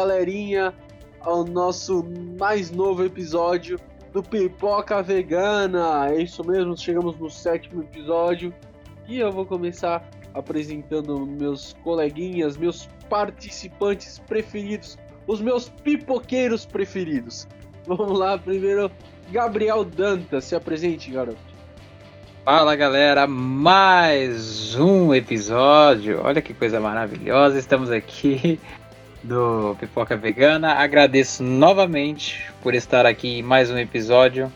galerinha ao nosso mais novo episódio do Pipoca Vegana. É isso mesmo, chegamos no sétimo episódio e eu vou começar apresentando meus coleguinhas, meus participantes preferidos, os meus pipoqueiros preferidos. Vamos lá, primeiro, Gabriel Dantas, se apresente, garoto. Fala galera, mais um episódio. Olha que coisa maravilhosa. Estamos aqui do Pipoca Vegana. Agradeço novamente por estar aqui em mais um episódio.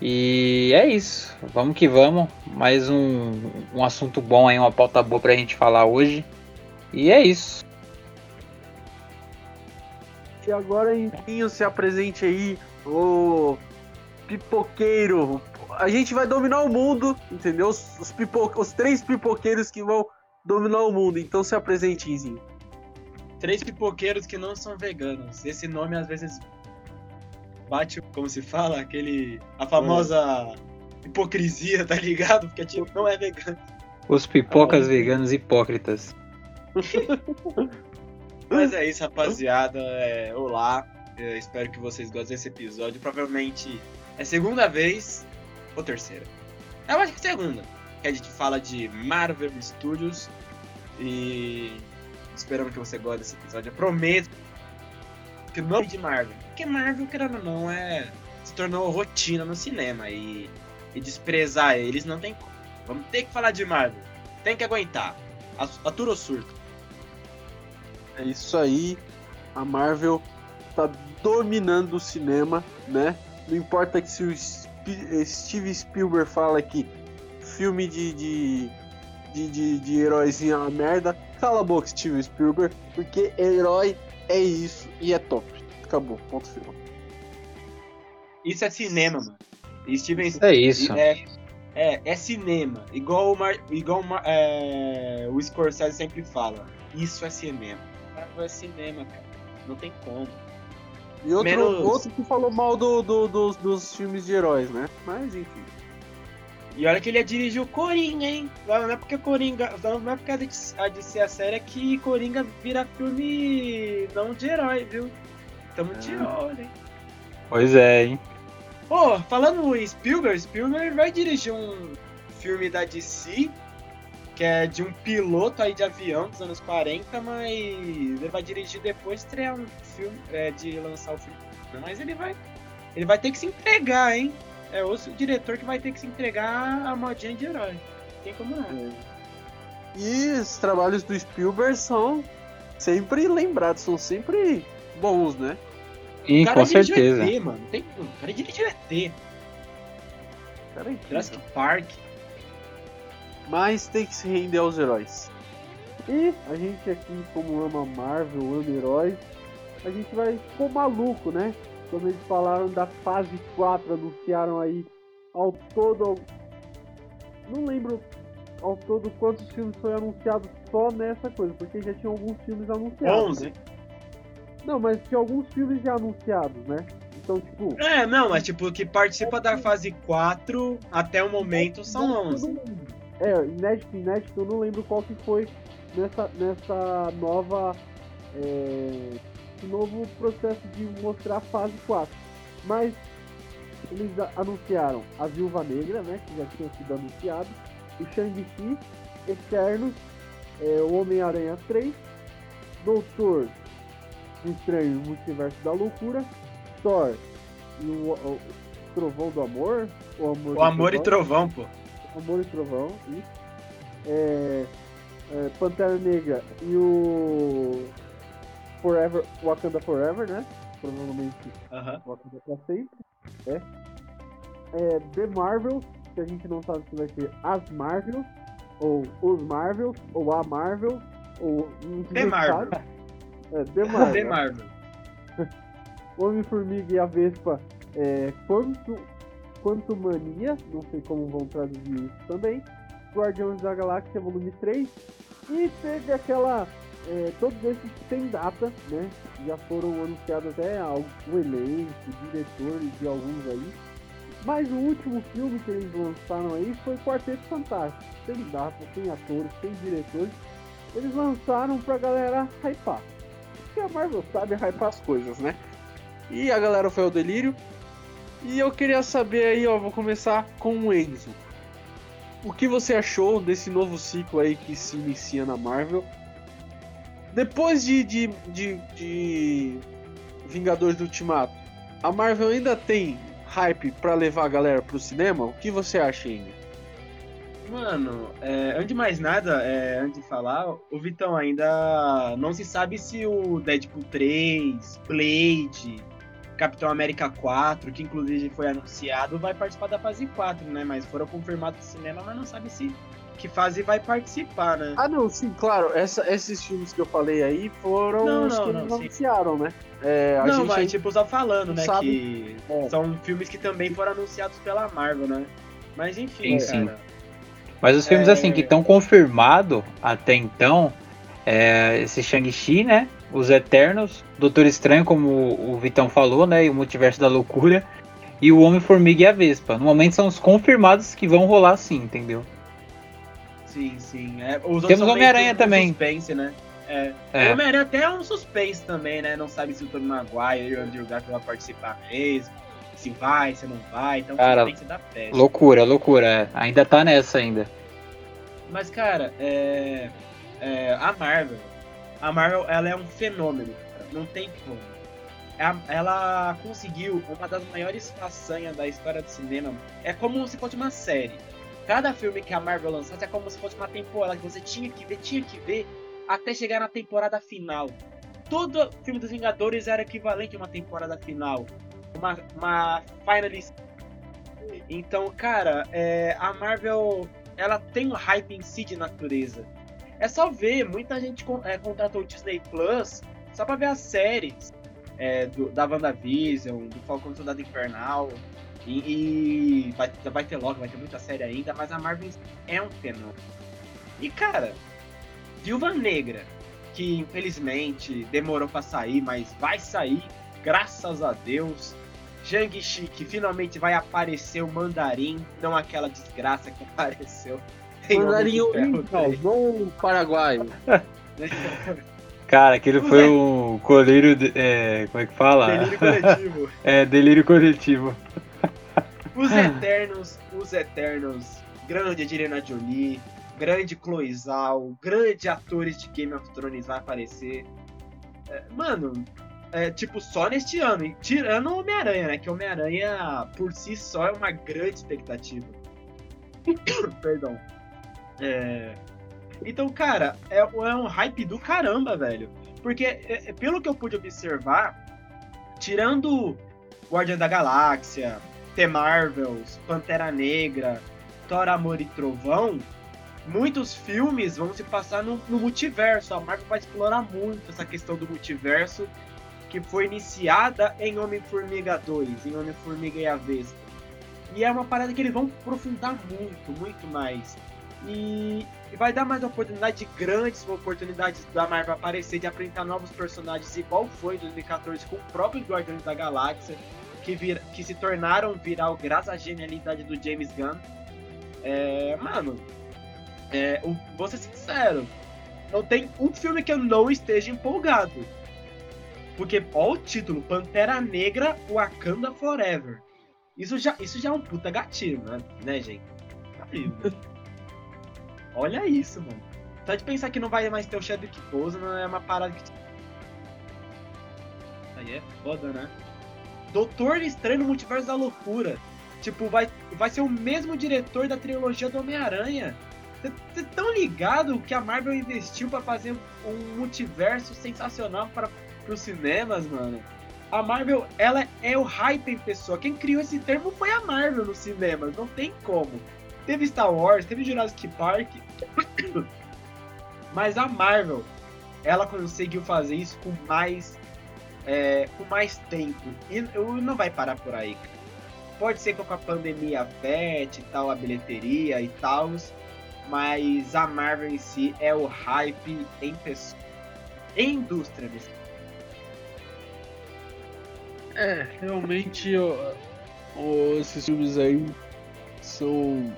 E é isso. Vamos que vamos. Mais um, um assunto bom aí, uma pauta boa pra gente falar hoje. E é isso. E agora, enfim, se apresente aí, o pipoqueiro. A gente vai dominar o mundo, entendeu? Os, os, pipo... os três pipoqueiros que vão dominar o mundo. Então se apresente, Izinho. Três pipoqueiros que não são veganos. Esse nome às vezes bate, como se fala, aquele. a famosa hipocrisia, tá ligado? Porque tipo, não é vegano. Os pipocas ah, veganos hipócritas. Mas é isso, rapaziada. É, olá. Eu espero que vocês gostem desse episódio. Provavelmente é segunda vez ou terceira. Eu acho que é segunda. Que a gente fala de Marvel Studios. E esperamos que você goste desse episódio. Eu prometo que não de Marvel. Porque Marvel, querendo ou não, é, se tornou rotina no cinema. E, e desprezar eles não tem como. Vamos ter que falar de Marvel. Tem que aguentar. Atura o surto. É isso aí. A Marvel tá dominando o cinema, né? Não importa que se o Steve Spielberg fala que filme de, de, de, de, de heróizinho é uma merda, cala a boca, Steve Spielberg, porque herói é isso e é top. Acabou, ponto final. Isso é cinema, mano. Steven é isso. É, é, é cinema. Igual, o, Mar, igual é, o Scorsese sempre fala. Isso é cinema. Marvel é cinema, cara. Não tem como. E outro, Menos... outro que falou mal do, do, do, dos filmes de heróis, né? Mas enfim. E olha que ele ia dirigir o Coringa, hein? Não é porque Coringa. Não é porque a DC a série é que Coringa vira filme não de herói, viu? Tamo de olho, hein? Pois é, hein? Pô, falando em Spielberg, Spielberg vai dirigir um filme da DC que é de um piloto aí de avião dos anos 40, mas ele vai dirigir depois de estrear um filme, é, de lançar o filme. Mas ele vai, ele vai ter que se entregar, hein? É o diretor que vai ter que se entregar a modinha de herói. Tem como não. É. E os trabalhos do Spielberg são sempre lembrados, são sempre bons, né? E com certeza. ET, mano. Tem, o cara dirigiu ET. Cara, é Jurassic Park. Mas tem que se render aos heróis. E a gente aqui, como ama Marvel, ama heróis, a gente vai ficou maluco, né? Quando eles falaram da fase 4, anunciaram aí ao todo. Não lembro ao todo quantos filmes foi anunciado só nessa coisa, porque já tinha alguns filmes anunciados. 11. Né? Não, mas tinha alguns filmes já anunciados, né? Então, tipo. É, não, mas tipo, que participa da fase 4 até o momento são 11. É, inédito, inédito, eu não lembro qual que foi nessa, nessa nova. É, novo processo de mostrar a fase 4. Mas eles anunciaram a Viúva Negra, né? Que já tinha sido anunciado. O Shang-Chi, Eternos, é, o Homem-Aranha 3, Doutor Estranho Multiverso da Loucura, Thor e o, o Trovão do Amor. O Amor, o amor e Trovão, pô. Amor e Trovão, isso. É, é, Pantera Negra e o Forever, Wakanda Forever, né? Provavelmente uh -huh. Wakanda pra sempre. É. é. The Marvels, que a gente não sabe se vai ser as Marvels, ou os Marvels, ou a Marvel, ou. The Marvel. É, The Marvel. The Marvel. Homem-Formiga e a Vespa é, Quanto, Quanto Mania, não sei como vão traduzir isso também. Guardiões da Galáxia Volume 3. E teve aquela. É, todos esses têm data, né? Já foram anunciados até o elenco, diretores de alguns aí. Mas o último filme que eles lançaram aí foi Quarteto Fantástico. Tem data, tem atores, tem diretores. Eles lançaram pra galera hypar. porque a Marvel sabe hypar as coisas, né? E a galera foi ao delírio. E eu queria saber aí, ó, vou começar com o Enzo. O que você achou desse novo ciclo aí que se inicia na Marvel? Depois de, de, de, de Vingadores do Ultimato, a Marvel ainda tem hype pra levar a galera pro cinema? O que você acha, Indy? Mano, é, antes de mais nada, é, antes de falar, o Vitão ainda não se sabe se o Deadpool 3, Blade, Capitão América 4, que inclusive foi anunciado, vai participar da fase 4, né? Mas foram confirmados no cinema, mas não sabe se que fase vai participar, né? Ah, não, sim, claro. Essa, esses filmes que eu falei aí foram Não, os não, que não, eles sim. anunciaram, né? É, a não, gente mas tipo, só falando, né? sabe. Que É. são filmes que também foram anunciados pela Marvel, né? Mas enfim, Sim, sim. cara. Mas os filmes É. assim que estão confirmados até então, é esse Shang-Chi, né? Os Eternos, Doutor Estranho, como o Vitão falou, né? E o Multiverso da Loucura. E o Homem-Formiga e a Vespa. No momento são os confirmados que vão rolar sim, entendeu? Sim, sim. É, Temos Homem-Aranha também. Suspense, né? É. É. O Homem-Aranha até é um suspense também, né? Não sabe se o Tobey Maguire e o Andrew Garfield vão participar mesmo. Se vai, se não vai. Então Cara, suspense da peste. Loucura, loucura. é. Ainda tá nessa ainda. Mas, cara, é, é, a Marvel. A Marvel, ela é um fenômeno, cara. Não tem como. É Ela conseguiu uma das maiores façanhas da história do cinema. É como se fosse uma série. Cada filme que a Marvel lançasse é como se fosse uma temporada que você tinha que ver, tinha que ver, até chegar na temporada final. Todo filme dos Vingadores era equivalente a uma temporada final. Uma, uma finalist. Então, cara, é, a Marvel ela tem um hype em si de natureza. É só ver, muita gente é, contratou o Disney Plus só pra ver as séries é, do, da WandaVision, do Falcão Soldado Infernal. E, e vai, vai ter logo, vai ter muita série ainda, mas a Marvel é um fenômeno. E cara, Viúva Negra, que infelizmente demorou pra sair, mas vai sair, graças a Deus. Shang-Chi, que finalmente vai aparecer o Mandarim, não aquela desgraça que apareceu. 3. não o paraguaio. Cara, aquele foi um coleiro. de- é, como é que fala? Delírio coletivo. É, delírio coletivo. Os Eternos, os Eternos, grande Angelina Jolie, grande Chloe Zhao, grande atores de Game of Thrones vai aparecer. É, mano, é, tipo, só neste ano, e tirando o Homem-Aranha, né? Que Homem-Aranha, por si só, é uma grande expectativa. Perdão. É, Então, cara, é, é um hype do caramba, velho. Porque, é, é, pelo que eu pude observar, tirando Guardião da Galáxia, The Marvels, Pantera Negra, Thor, Amor e Trovão, muitos filmes vão se passar no, no multiverso. A Marvel vai explorar muito essa questão do multiverso que foi iniciada em Homem-Formiga 2, em Homem-Formiga e a Vespa. E é uma parada que eles vão aprofundar muito, muito mais. E, e vai dar mais oportunidade, grandes oportunidades da Marvel aparecer, de apresentar novos personagens, igual foi em 2014 com o próprio Guardiões da Galáxia, que, vir, que se tornaram viral graças à genialidade do James Gunn. É, mano, é, o- vou ser sincero, não tem um filme que eu não esteja empolgado. Porque, ó o título, Pantera Negra Wakanda Forever. Isso já, isso já é um puta gatilho, né, né gente? Né? Olha isso, mano. Só de pensar que não vai mais ter o Chadwick Boseman é uma parada que... Aí é foda, né? Doutor Estranho no Multiverso da Loucura. Tipo, vai, vai ser o mesmo diretor da trilogia do Homem-Aranha. Vocês tão ligado que a Marvel investiu pra fazer um multiverso sensacional para os cinemas, mano? A Marvel, ela é o hype em pessoa. Quem criou esse termo foi a Marvel nos cinemas, não tem como. Teve Star Wars, teve Jurassic Park, mas a Marvel, ela conseguiu fazer isso com mais, é, com mais tempo e não vai parar por aí. Pode ser que com a pandemia afete tal a bilheteria e tal, mas a Marvel em si é o hype em pessoa, em indústria. nesse É, realmente ó, esses filmes aí são.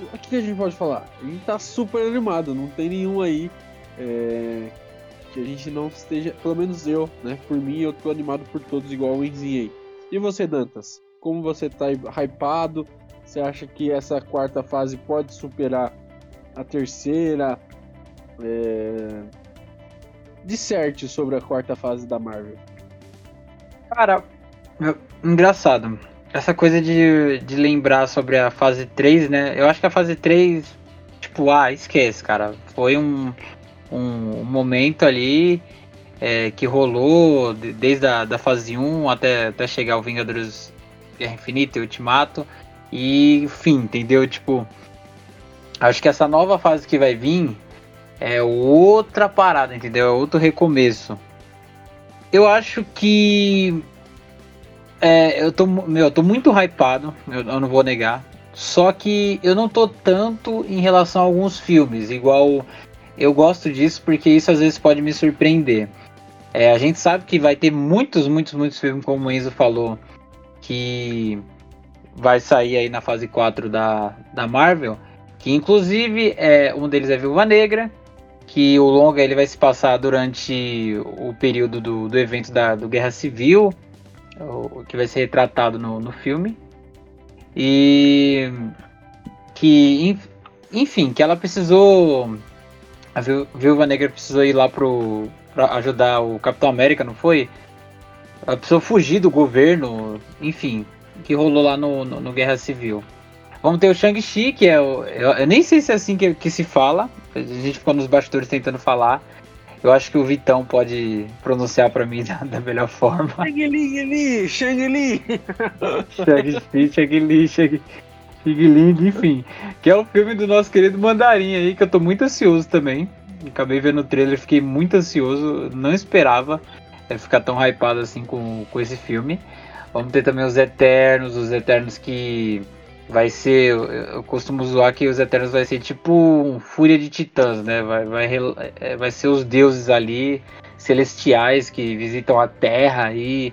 O que a gente pode falar? A gente tá super animado, não tem nenhum aí é, que a gente não esteja, pelo menos eu, né? Por mim, eu tô animado por todos igual o Enzinho aí. E você, Dantas? Como você tá hypado? Você acha que essa quarta fase pode superar a terceira? É... Disserte sobre a quarta fase da Marvel. Cara, engraçado. Essa coisa de, de lembrar sobre a fase 3, né? Eu acho que a fase 3, tipo, ah, esquece, cara. Foi um, um momento ali é, que rolou desde a da fase 1 até, até chegar o Vingadores Guerra Infinita e Ultimato. E, enfim, entendeu? Tipo, acho que essa nova fase que vai vir é outra parada, entendeu? É outro recomeço. Eu acho que. É, eu tô, meu, eu tô muito hypado, eu, eu, não vou negar. Só que eu não tô tanto em relação a alguns filmes, igual eu gosto disso porque isso às vezes pode me surpreender. É, a gente sabe que vai ter muitos, muitos, muitos filmes, como o Enzo falou, que vai sair aí na fase 4 da, da Marvel. Que inclusive é, um deles é Viúva Negra, que o longa ele vai se passar durante o período do, do evento da do Guerra Civil, o, que vai ser retratado no, no filme. E que, enfim, que ela precisou. A Viúva Negra precisou ir lá pro, pra ajudar o Capitão América, não foi? Ela precisou fugir do governo, enfim, que rolou lá no, no, no Guerra Civil. Vamos ter o Shang-Chi, que é o. Eu, eu, nem sei se é assim que, que se fala. A gente ficou nos bastidores tentando falar. Eu acho que o Vitão pode pronunciar para mim da, da, melhor forma. Shang-Li, Shang-Li! Shang-Chi, Shang-Li, Shang-Li, enfim. Que é o filme do nosso querido Mandarim aí, que eu tô muito ansioso também. Acabei vendo o trailer, fiquei muito ansioso, não esperava ficar tão hypado assim com, com esse filme. Vamos ter também os Eternos, os Eternos que vai ser. Eu costumo zoar que os Eternos vai ser tipo um Fúria de Titãs, né? Vai, vai, é, vai ser os deuses ali, celestiais que visitam a Terra e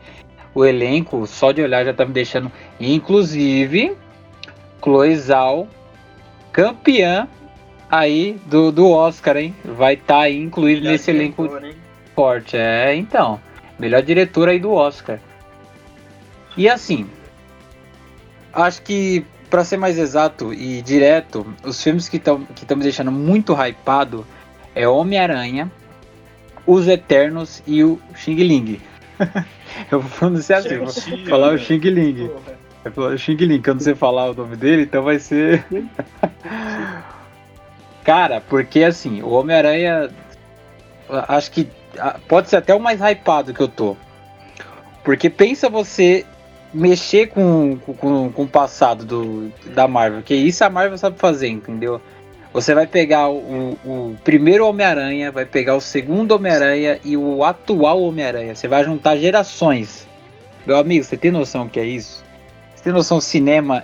o elenco, só de olhar já tá me deixando. Inclusive, Chloe Zhao, campeã aí do, do Oscar, hein? Vai estar tá aí incluído Melhor nesse elenco hein? forte. É, então. Melhor diretor aí do Oscar. E assim, acho que para ser mais exato e direto, os filmes que estão que estão me deixando muito hypado é Homem-Aranha, Os Eternos e o Xing Ling. eu vou pronunciar assim, vou falar o Xing Ling. Eu falar o Xing Ling, que eu não sei falar o nome dele, então vai ser. Cara, porque assim, o Homem-Aranha. Acho que pode ser até o mais hypado que eu tô. Porque pensa você mexer com, com, com o passado do, da Marvel, que isso a Marvel sabe fazer, entendeu? Você vai pegar o, o primeiro Homem-Aranha, vai pegar o segundo Homem-Aranha e o atual Homem-Aranha. Você vai juntar gerações. Meu amigo, você tem noção que é isso? Você tem noção cinema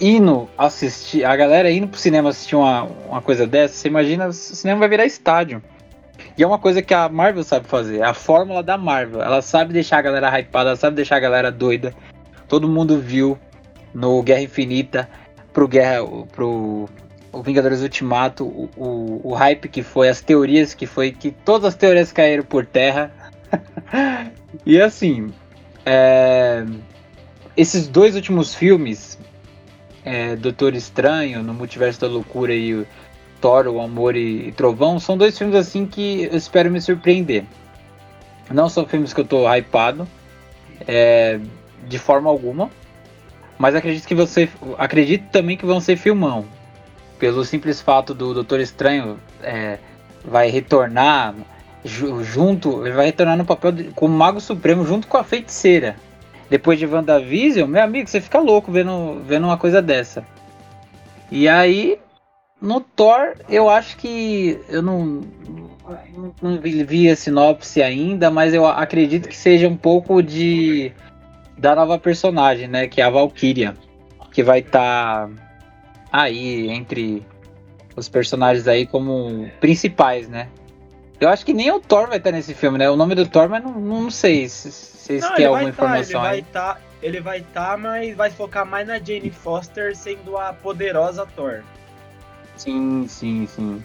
indo assistir, a galera indo pro cinema assistir uma, uma coisa dessa? Você imagina, o cinema vai virar estádio. E é uma coisa que a Marvel sabe fazer, é a fórmula da Marvel. Ela sabe deixar a galera hypada, ela sabe deixar a galera doida todo mundo viu no Guerra Infinita pro Guerra pro o Vingadores Ultimato o, o, o, hype que foi as teorias que foi que todas as teorias caíram por terra e assim é, esses dois últimos filmes é, Doutor Estranho no Multiverso da Loucura e Thor o Amor e, e Trovão são dois filmes assim que eu espero me surpreender não são filmes que eu tô hypado é, de forma alguma. Mas acredito que você. Acredito também que vão ser filmão. Pelo simples fato do Doutor Estranho é, vai retornar junto. Ele vai retornar no papel de, como Mago Supremo junto com a feiticeira. Depois de WandaVision, meu amigo, você fica louco vendo, vendo uma coisa dessa. E aí, no Thor, eu acho que. Eu não, não, não vi a sinopse ainda, mas eu acredito que seja um pouco de da nova personagem, né? Que é a Valkyria. Que vai estar tá aí entre os personagens aí como principais, né? Eu acho que nem o Thor vai estar tá nesse filme, né? O nome do Thor, mas não, não sei se vocês têm alguma tá, informação ele aí. Vai tá, ele vai estar, tá, mas vai focar mais na Jane Foster sendo a poderosa Thor. Sim, sim, sim.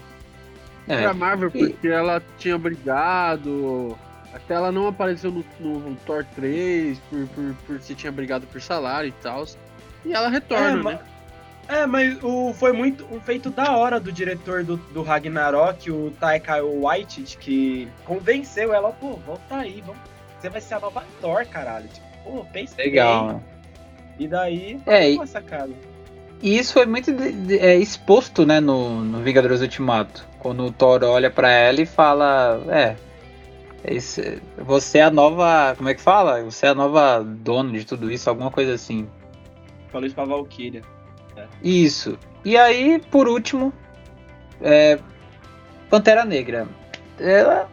é. pra Marvel, porque e... ela tinha brigado. Até ela não apareceu no, no Thor 3 por, por, por se tinha brigado por salário e tal. E ela retorna, é, né? É, mas o, foi muito um feito da hora do diretor do, do Ragnarok, o Taika Waititi, que convenceu ela, pô, volta aí, vamos, você vai ser a nova Thor, caralho. Tipo, pô, pensa Legal, bem. E daí, é, essa cara. E isso foi muito de, de, é, exposto, né, no, no Vingadores Ultimato. Quando o Thor olha para ela e fala, é, esse, você é a nova, como é que fala? Você é a nova dona de tudo isso, alguma coisa assim. Falou isso pra Valkyria. Isso. E aí, por último, é, Pantera Negra. É,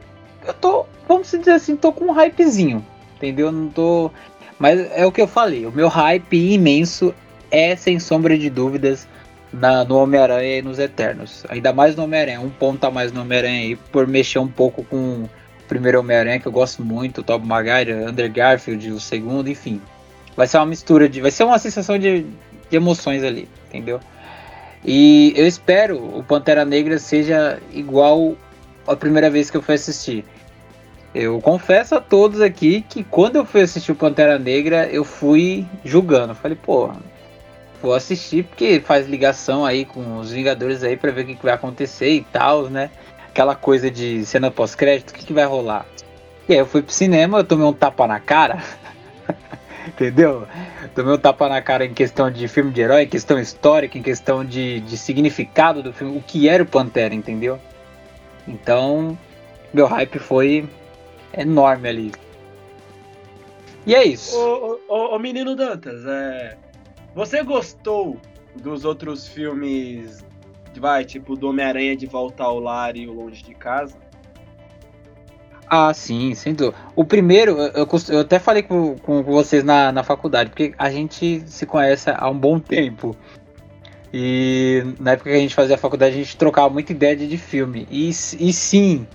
eu tô, vamos dizer assim, tô com um hypezinho, entendeu? Não tô. Mas é o que eu falei, o meu hype imenso é, sem sombra de dúvidas, na, no Homem-Aranha e nos Eternos. Ainda mais no Homem-Aranha, um ponto a mais no Homem-Aranha aí, por mexer um pouco com o primeiro Homem-Aranha, que eu gosto muito, o Tobey Maguire, Andrew Garfield, o segundo, enfim. Vai ser uma mistura de. Vai ser uma sensação de, de emoções ali, entendeu? E eu espero o Pantera Negra seja igual a primeira vez que eu fui assistir. Eu confesso a todos aqui que quando eu fui assistir o Pantera Negra, eu fui julgando. Falei, pô, vou assistir porque faz ligação aí com os Vingadores aí para ver o que, que, vai acontecer e tal, né? Aquela coisa de cena pós-crédito, o que, que vai rolar? E aí eu fui pro cinema, eu tomei um tapa na cara. Entendeu? Tomei um tapa na cara em questão de filme de herói, em questão histórica, em questão de, de significado do filme, o que era o Pantera, entendeu? Então, meu hype foi enorme ali. E é isso. Ô, menino Dantas, é... você gostou dos outros filmes, vai, tipo do Homem-Aranha de Volta ao Lar e o Longe de Casa? Ah, sim, sem dúvida. O primeiro, eu, eu até falei com, com vocês na, na faculdade, porque a gente se conhece há um bom tempo. E na época que a gente fazia a faculdade, a gente trocava muita ideia de, de filme. E, e sim,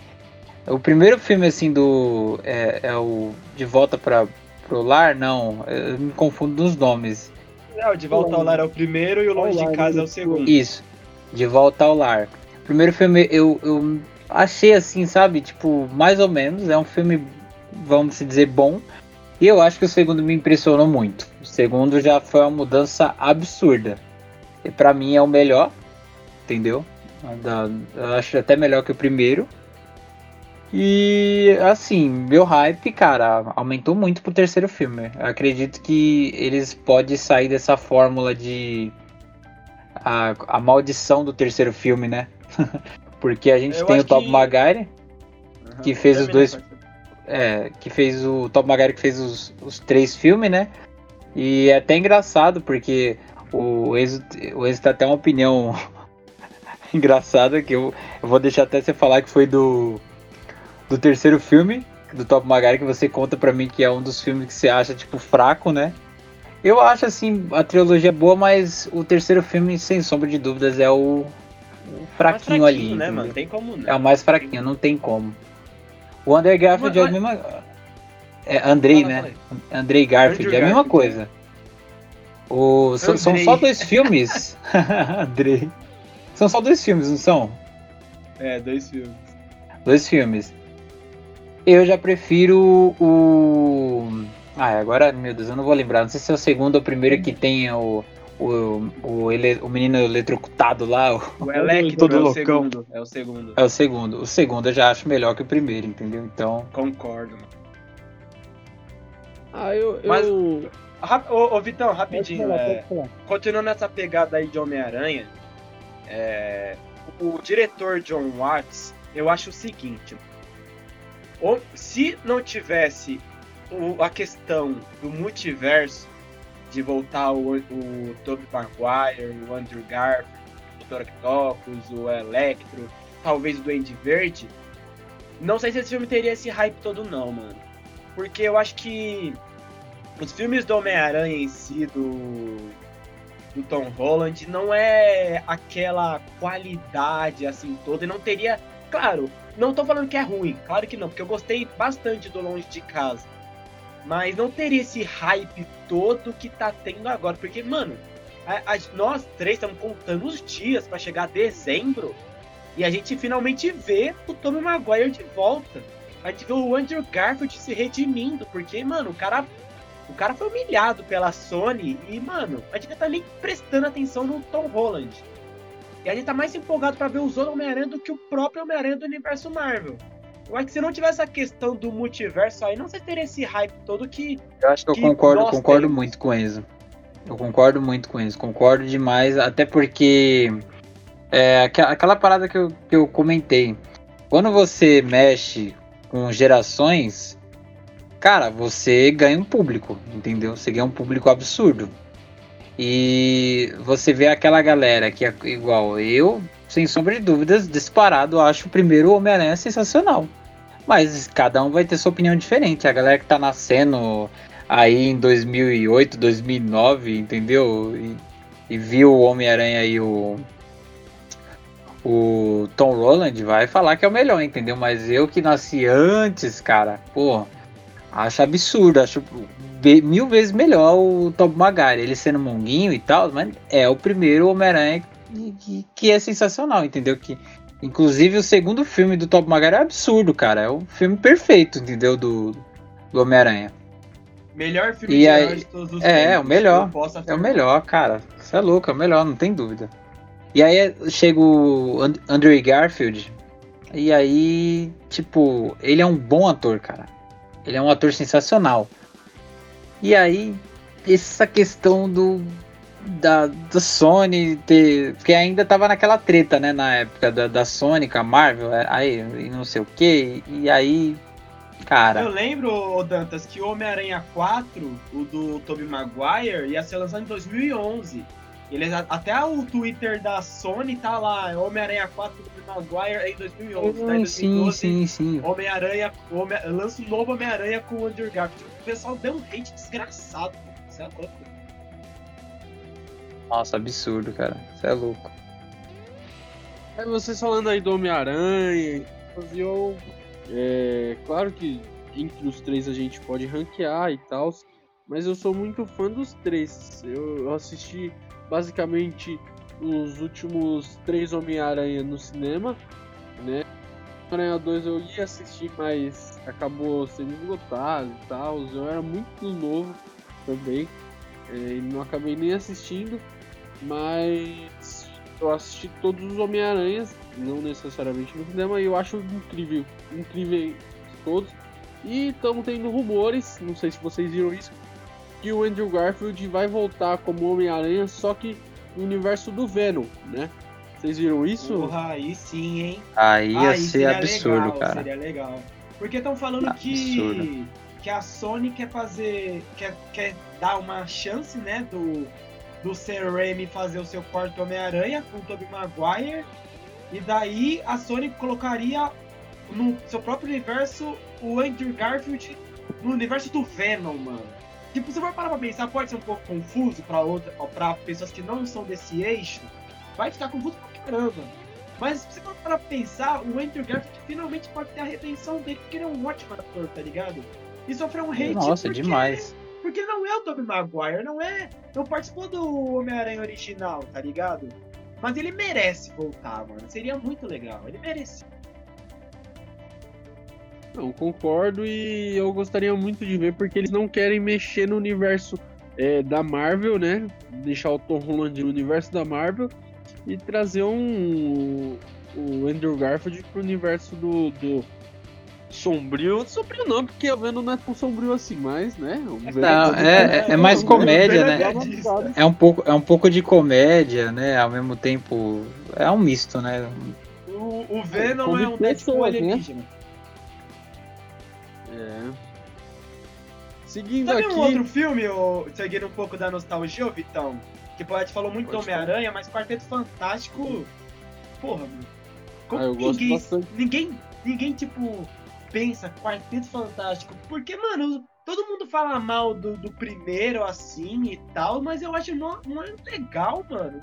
o primeiro filme assim do. É, é o De Volta para o Lar? Não, eu me confundo nos nomes. Não, De Volta ao Lar é o primeiro e o Longe de Casa é o segundo. Isso, De Volta ao Lar. O primeiro filme eu, eu achei assim, sabe? Tipo, mais ou menos. É um filme, vamos dizer, bom. E eu acho que o segundo me impressionou muito. O segundo já foi uma mudança absurda. E para mim é o melhor, entendeu? Eu acho até melhor que o primeiro. E assim, meu hype, cara, aumentou muito pro terceiro filme. Eu acredito que eles podem sair dessa fórmula de a, a maldição do terceiro filme, né? Porque a gente eu tem o Top que... Maguire, uhum, que fez os dois. É, que fez o Top Maguire que fez os, os três filmes, né? E é até engraçado, porque o Enzo, o Enzo tem até uma opinião engraçada, que eu, eu vou deixar até você falar que foi do, do terceiro filme, do Top Maguire, que você conta pra mim que é um dos filmes que você acha, tipo, fraco, né? Eu acho, assim, a trilogia boa, mas o terceiro filme, sem sombra de dúvidas, é o, fraquinho, ali. Né, mano? Tem como não. É o mais fraquinho, não tem como. O André Garfield mas, é a mesma. É, Andrei, fala, né? Fala Andrei Garfield, é a mesma coisa. O, são, são só dois filmes. Andrei. São só dois filmes, não são? É, dois filmes. Dois filmes. Eu já prefiro o. Ah, agora, meu Deus, eu não vou lembrar. Não sei se é o segundo ou o primeiro que tem o o, o, ele, o menino eletrocutado lá. O, o Electro todo é o loucão. segundo. É o segundo. É o segundo. O segundo eu já acho melhor que o primeiro, entendeu? Então. Concordo. Ah, eu. Mas, eu... ô, ô, Vitão, rapidinho. Falar, é, continuando essa pegada aí de Homem-Aranha, é, o diretor John Watts, eu acho o seguinte. Se não tivesse a questão do multiverso, de voltar o, o Tobey Maguire, o Andrew Garfield, o Dr. Octopus, o Electro, talvez o Duende Verde, não sei se esse filme teria esse hype todo não, mano. Porque eu acho que os filmes do Homem-Aranha em si, do, do Tom Holland, não é aquela qualidade assim toda, e não teria... Claro, não tô falando que é ruim, claro que não, porque eu gostei bastante do Longe de Casa. Mas não teria esse hype todo que tá tendo agora. Porque, mano, a, a, nós três estamos contando os dias para chegar a dezembro. E a gente finalmente vê o Tobey Maguire de volta. A gente vê o Andrew Garfield se redimindo, porque, mano, o cara o cara foi humilhado pela Sony e, mano, a gente tá nem prestando atenção no Tom Holland. E a gente tá mais empolgado para ver os outros Homem-Aranha do que o próprio Homem-Aranha do universo Marvel. Eu acho que se não tivesse a questão do multiverso aí, não sei teria esse hype todo que. Eu acho que eu que concordo, nós concordo temos. muito com isso. Eu concordo muito com isso, concordo demais, até porque é aquela parada que eu, que eu comentei. Quando você mexe com gerações, cara, você ganha um público, entendeu? Você ganha um público absurdo. E você vê aquela galera que é igual eu, sem sombra de dúvidas, disparado, eu acho o primeiro Homem-Aranha sensacional. Mas cada um vai ter sua opinião diferente. A galera que tá nascendo aí em 2008, 2009, entendeu? E, e viu o Homem-Aranha e o o Tom Holland vai falar que é o melhor, entendeu? Mas eu que nasci antes, cara, pô, acho absurdo, acho mil vezes melhor o Tom Maguire, ele sendo monguinho e tal, mas é o primeiro Homem-Aranha que, que, que é sensacional, entendeu? Que inclusive o segundo filme do Tom Maguire é absurdo, cara, é o filme perfeito, entendeu? Do, do Homem-Aranha. Melhor filme E de aí- de todos os é, tempos, o melhor. É o melhor, cara. Você é louco, é o melhor, não tem dúvida. E aí chega o And- Andrew Garfield. E aí, tipo, ele é um bom ator, cara. Ele é um ator sensacional. E aí, essa questão do. Da, da Sony ter. Porque ainda tava naquela treta, né? Na época da, da Sony com a Marvel. é, Aí, não sei o que. E aí. Cara. Eu lembro, Dantas, que o Homem-Aranha 4, o do Tobey Maguire, ia ser lançado em 2011. Ele, até o Twitter da Sony tá lá, Homem-Aranha 4 do Maguire em 2011. tá? Em Sim, 2012, sim, sim. Homem-Aranha, Homem, lança um novo Homem-Aranha com o Andrew Garfield. O pessoal deu um hate desgraçado. Isso é louco. Nossa, absurdo, cara. Você é louco. É, vocês falando aí do Homem-Aranha, eu. É, claro que entre os três a gente pode ranquear e tal, mas eu sou muito fã dos três. Eu, eu assisti basicamente os últimos três Homem-Aranha no cinema, né? Homem-Aranha 2 eu ia assistir, mas acabou sendo esgotado e tal. Eu era muito novo também, é, não acabei nem assistindo, mas eu assisti todos os Homem-Aranhas, não necessariamente no cinema, e eu acho incrível, incrível todos. E estamos tendo rumores, não sei se vocês viram isso, que o Andrew Garfield vai voltar como Homem-Aranha, só que no universo do Venom, né? Vocês viram isso? Porra, aí sim, hein? Aí ia Aí ser seria absurdo, legal, cara. Seria legal. Porque estão falando Absurdo. que, que a Sony quer fazer. Quer, quer dar uma chance, né? Do, do Sam Raimi fazer o seu quarto Homem-Aranha com o Tobey Maguire. E daí a Sony colocaria no seu próprio universo o Andrew Garfield no universo do Venom, mano. Tipo, se você for parar pra pensar, pode ser um pouco confuso pra, outra, pra pessoas que não são desse eixo. Vai ficar confuso pra caramba. Mas se você for parar pra pensar, o Andrew Garfield finalmente pode ter a redenção dele, porque ele é um ótimo ator, tá ligado? E sofreu um hate Nossa, porque, demais. Porque não é o Tobey Maguire, não é. Não participou do Homem-Aranha original, tá ligado? Mas ele merece voltar, mano. Seria muito legal. Ele merece. Não, concordo e eu gostaria muito de ver porque eles não querem mexer no universo é, da Marvel, né? Deixar o Tom Holland no universo da Marvel e trazer um o Andrew Garfield pro universo do, do sombrio. Sombrio não, porque o Venom não é tão sombrio assim, mas, né? Não, é- é- é mais comédia, né? É um pouco, é um pouco de comédia, né? Ao mesmo tempo, é um misto, né? O, o Venom Como é um Deadpool né? alienígena. É. Seguindo Sabe aqui. um outro filme, ô, seguindo um pouco da nostalgia, ô, Vitão? Que gente falou muito Pode. Homem-Aranha, mas Quarteto Fantástico. Porra, mano. Como Ah, eu gosto ninguém, bastante. ninguém, ninguém, tipo, pensa Quarteto Fantástico. Porque, mano, todo mundo fala mal do, do primeiro assim e tal, mas eu acho não, não é legal, mano.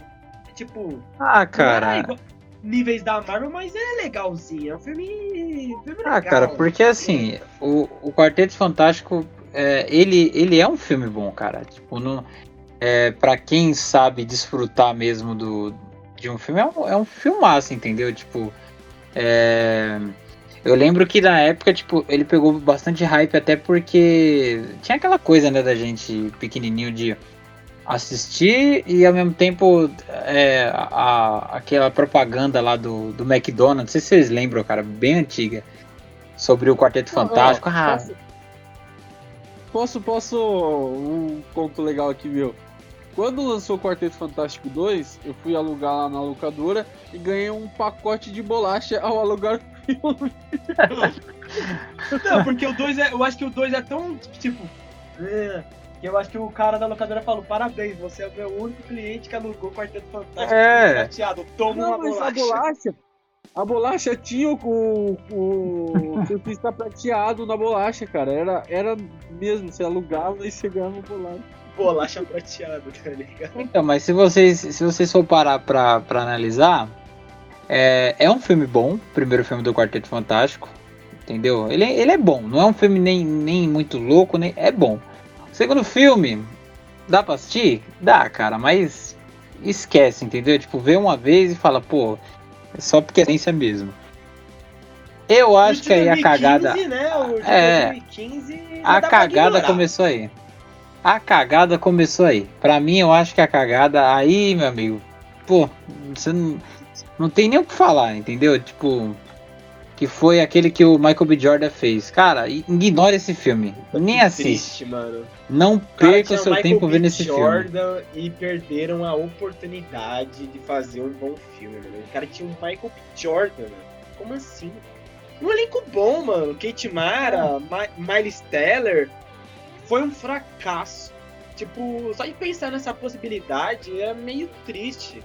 É, tipo, Ah, não é cara. igual- níveis da Marvel, mas é legalzinho. É um filme. filme Ah, legal, cara, porque assim, o, o Quarteto Fantástico, é, ele, ele é um filme bom, cara. Tipo, no, é, pra quem sabe desfrutar mesmo do, de um filme, é um, é um filmaço, entendeu? Tipo, é... Eu lembro que na época, tipo, ele pegou bastante hype até porque tinha aquela coisa, né, da gente pequenininho de assistir e ao mesmo tempo é, a, aquela propaganda lá do, do McDonald's, não sei se vocês lembram, cara, bem antiga, sobre o Quarteto Fantástico. ah, posso, posso, posso, um ponto legal aqui, meu. Quando lançou o Quarteto Fantástico 2, eu fui alugar lá na locadora e ganhei um pacote de bolacha ao alugar filme. Não, porque o 2 é. Eu acho que o 2 é tão, tipo. É, que eu acho que o cara da locadora falou: parabéns, você é o meu único cliente que alugou o Quarteto Fantástico É. prateado. Toma Não, uma mas bolacha. a bolacha. A bolacha tinha o, o surfista prateado na bolacha, cara. Era, era mesmo, você alugava e você ganhava bolacha. Bolacha prateada, tá ligado? Então, mas se vocês, se vocês for parar pra, pra analisar, é, é um filme bom, o primeiro filme do Quarteto Fantástico, entendeu? Ele, é- ele é bom, não é um filme nem, nem muito louco, nem é bom. O segundo filme, dá pra assistir? Dá, cara, mas esquece, entendeu? Tipo, vê uma vez e fala, pô, é só porque é ciência mesmo. Eu acho que aí a 2015, cagada. Né? É. 2015, A cagada começou aí. A cagada começou aí. Pra mim, eu acho que a cagada aí, meu amigo, pô, você não, não tem nem o que falar, entendeu? Tipo, que foi aquele que o Michael B. Jordan fez. Cara, ignora esse filme. Nem assiste. Triste, mano. Não O perca o seu Michael tempo B. vendo esse filme. Jordan e perderam a oportunidade de fazer um bom filme, mano. O cara tinha um Michael B. Jordan, mano. Como assim? Um elenco bom, mano. Kate Mara, Mi Miles Teller. Foi um fracasso. Tipo, só de pensar nessa possibilidade é meio triste.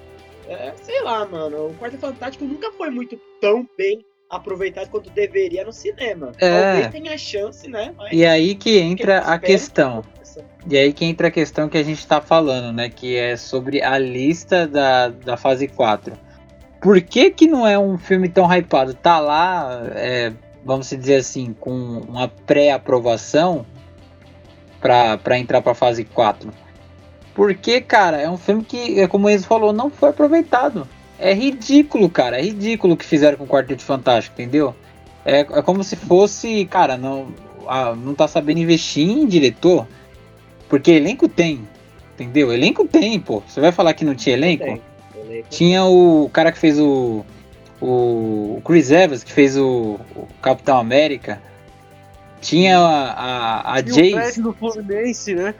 É, sei lá, mano. O Quarto Fantástico nunca foi muito tão bem aproveitado quanto deveria no cinema. É. Talvez tenha chance, né? Mas E aí que entra a questão. E aí que entra a questão que a gente tá falando, né? Que é sobre a lista da, da fase 4. Por que que não é um filme tão hypado? Tá lá, é, vamos dizer assim, com uma pré-aprovação pra entrar pra fase 4. Porque, cara, é um filme que, é como o Enzo falou, não foi aproveitado. É ridículo, cara. É ridículo o que fizeram com o Quarteto Fantástico, entendeu? É, é como se fosse, cara, não, ah, não tá sabendo investir em diretor. Porque elenco tem, entendeu? Elenco tem, pô. Você vai falar que não tinha elenco? Tem. Elenco Tinha o cara que fez o. O Chris Evans, que fez o, o Capitão América. Tinha a, a, a E o Jace. Fred do Fluminense, né?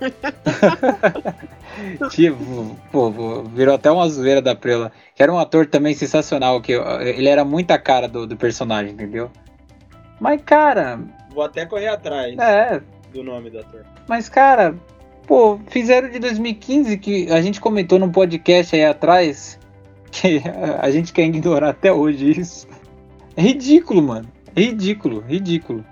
Tinha, pô, virou até uma zoeira da Prela. Que era um ator também sensacional. que eu- Ele era muito a cara do, do personagem, entendeu? Mas, cara, Vou até correr atrás é. do nome do ator. Mas, cara, pô, fizeram de 2015 que a gente comentou num podcast aí atrás. Que a gente quer ignorar até hoje isso. É ridículo, mano. Ridículo, ridículo.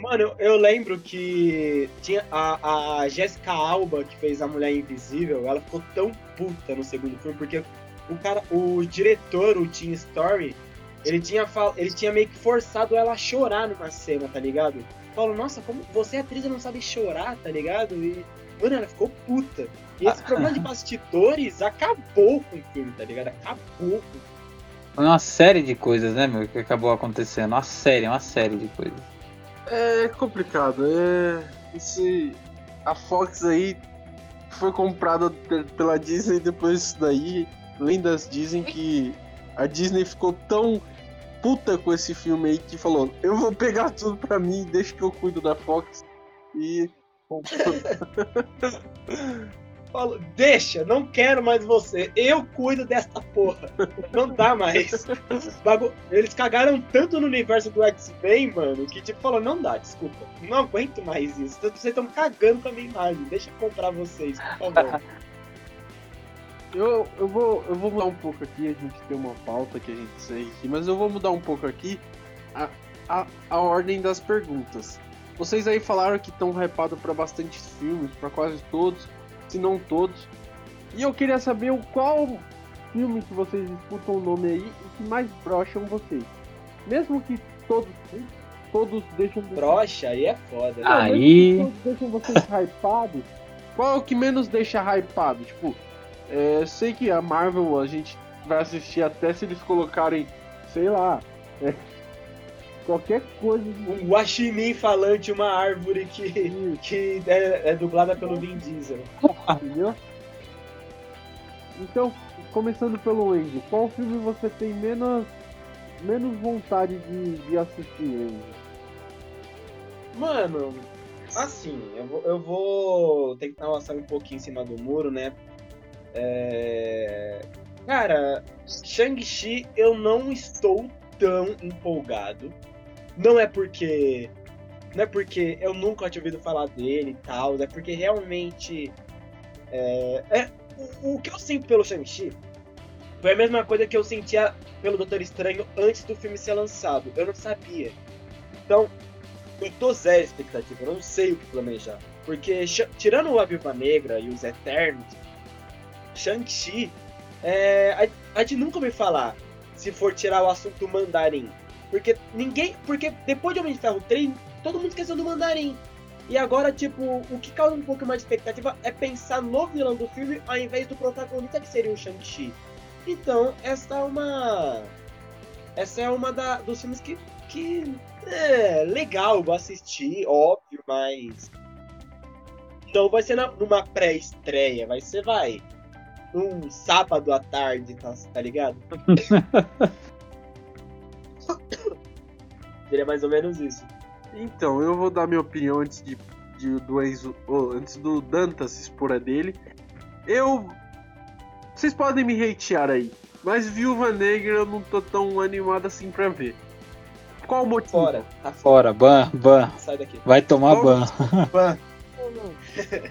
Mano, eu, lembro que tinha a, a Jessica Alba, que fez a Mulher Invisível, ela ficou tão puta no segundo filme, porque o cara, o diretor, o Tim Story, ele tinha, ele tinha meio que forçado ela a chorar numa cena, tá ligado? Falou, nossa, como você atriz não sabe chorar, tá ligado? E, mano, ela ficou puta. E esse Ah. problema de bastidores acabou com o filme, tá ligado? Acabou com Foi uma série de coisas, né, meu, que acabou acontecendo. Uma série, uma série de coisas. É complicado. É. Esse. A Fox aí foi comprada pe- pela Disney depois disso daí. Lendas dizem que a Disney ficou tão puta com esse filme aí que falou: Eu vou pegar tudo pra mim, deixa que eu cuido da Fox. E. Falo, deixa, não quero mais você. Eu cuido desta porra. Não dá mais. Eles cagaram tanto no universo do X-Men, mano, que tipo, falou, não dá, desculpa. Não aguento mais isso. Vocês estão cagando pra minha imagem. Deixa eu comprar vocês, por favor. Eu, eu, vou, eu vou mudar um pouco aqui, a gente tem uma pauta que a gente segue aqui, mas eu vou mudar um pouco aqui a, a, a ordem das perguntas. Vocês aí falaram que estão hypados para bastante filmes, para quase todos, se não todos. E eu queria saber o qual filme que vocês escutam o nome aí e que mais brocham vocês. Mesmo que todos todos deixam vocês- Brocha, aí é foda. né? Aí- mesmo que todos deixam vocês hypados. Qual é o que menos deixa hypado? Tipo, É, sei que a Marvel a gente vai assistir até se eles colocarem, sei lá, é, qualquer coisa. Um guaxinim falante, uma árvore que, que é, é dublada pelo Vin Diesel. Entendeu? Então, começando pelo Enzo, qual filme você tem menos, menos vontade de, de assistir, Enzo? Mano, assim, eu vou, eu vou tentar lançar um pouquinho em cima do muro, né? É... Cara, Shang-Chi eu não estou tão empolgado. Não é porque. Não é porque eu nunca tinha ouvido falar dele e tal, é porque realmente. É, é, o, o que eu sinto pelo Shang-Chi foi a mesma coisa que eu sentia pelo Doutor Estranho antes do filme ser lançado. Eu não sabia. Então, eu tô zero expectativa, eu não sei o que planejar. Porque, tirando o A Viva Negra e os Eternos, Shang-Chi, é, a, a gente nunca ouviu falar se for tirar o assunto mandarim. Porque ninguém. Porque depois de Homem de Ferro 3, todo mundo esqueceu do mandarim. E agora, tipo, o que causa um pouco mais de expectativa é pensar no vilão do filme ao invés do protagonista que seria o Shang-Chi. Então, essa é uma. Essa é uma da, dos filmes que, que é legal, vou assistir, óbvio, mas. Então vai ser na, numa pré-estreia, vai ser, vai. Um sábado à tarde, tá, tá ligado? Seria mais ou menos isso. Então, eu vou dar minha opinião antes de, de do Enzo, oh, antes do Dantas se expor a dele. Eu. Vocês podem me hatear aí, mas Viúva Negra eu não tô tão animado assim pra ver. Qual o motivo? Fora, tá Fora, ban, ban. Sai daqui. Vai tomar ban. Ban.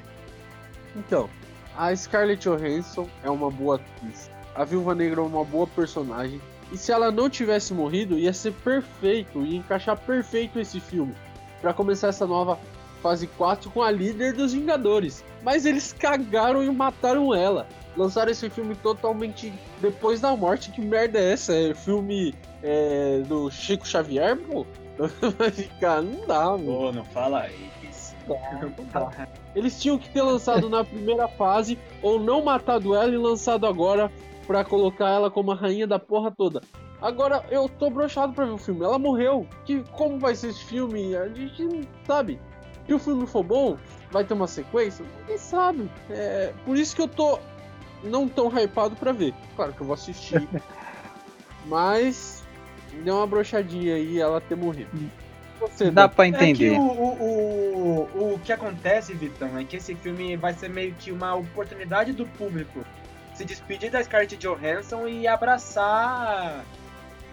Então, a Scarlett Johansson é uma boa atriz. A Viúva Negra é uma boa personagem. E se ela não tivesse morrido, ia ser perfeito, ia encaixar perfeito esse filme. para começar essa nova fase 4 com a líder dos Vingadores. Mas eles cagaram e mataram ela. Lançaram esse filme totalmente depois da morte. Que merda é essa? É filme é, do Chico Xavier, pô? Vai ficar, não dá, mano. Pô, não fala isso. Eles tinham que ter lançado na primeira fase ou não matado ela e lançado agora pra colocar ela como a rainha da porra toda. Agora eu tô brochado pra ver o filme. Ela morreu. Que como vai ser esse filme? A gente não sabe. Se o filme for bom, vai ter uma sequência? Ninguém sabe. É por isso que eu tô não tão hypado pra ver. Claro que eu vou assistir. mas deu uma brochadinha aí ela ter morrido. Você, Dá pra É que entender. o, o, o, o que acontece, Vitão, é que esse filme vai ser meio que uma oportunidade do público se despedir da Scarlett Johansson e abraçar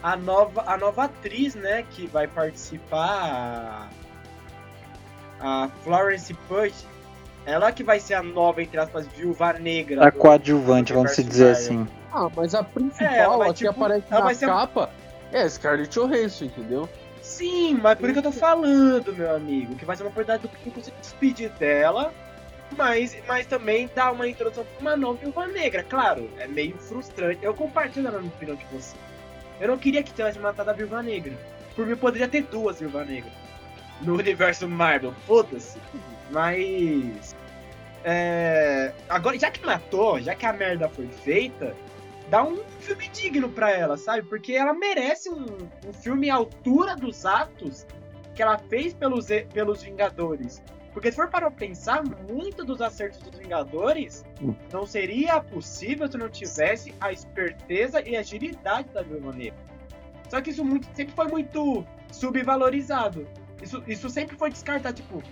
a nova, a nova atriz, né, que vai participar, a, a Florence Pugh. Ela que vai ser a nova, entre aspas, viúva negra. A do- coadjuvante, do vamos se dizer assim. Ah, mas a principal, É, ela vai, a que tipo, aparece ela na vai ser- capa, é a Scarlett Johansson, entendeu? Sim, mas por isso que eu tô falando, meu amigo, que vai ser uma oportunidade do público se despedir dela, mas, mas também dar uma introdução pra uma nova viúva negra. Claro, é meio frustrante. Eu compartilho a mesma opinião de você. Eu não queria que tivesse matado a viúva negra. Por mim, poderia ter duas viúvas negras no universo Marvel, foda-se. Mas. É, agora, já que matou, já que a merda foi feita, dá um filme digno pra ela, sabe? Porque ela merece um, um filme à altura dos atos que ela fez pelos, pelos Vingadores. Porque se for para pensar, muito dos acertos dos Vingadores não seria possível se não tivesse a esperteza e agilidade da Viúva Negra. Só que isso muito, sempre foi muito subvalorizado. Isso, isso sempre foi descartado, tipo,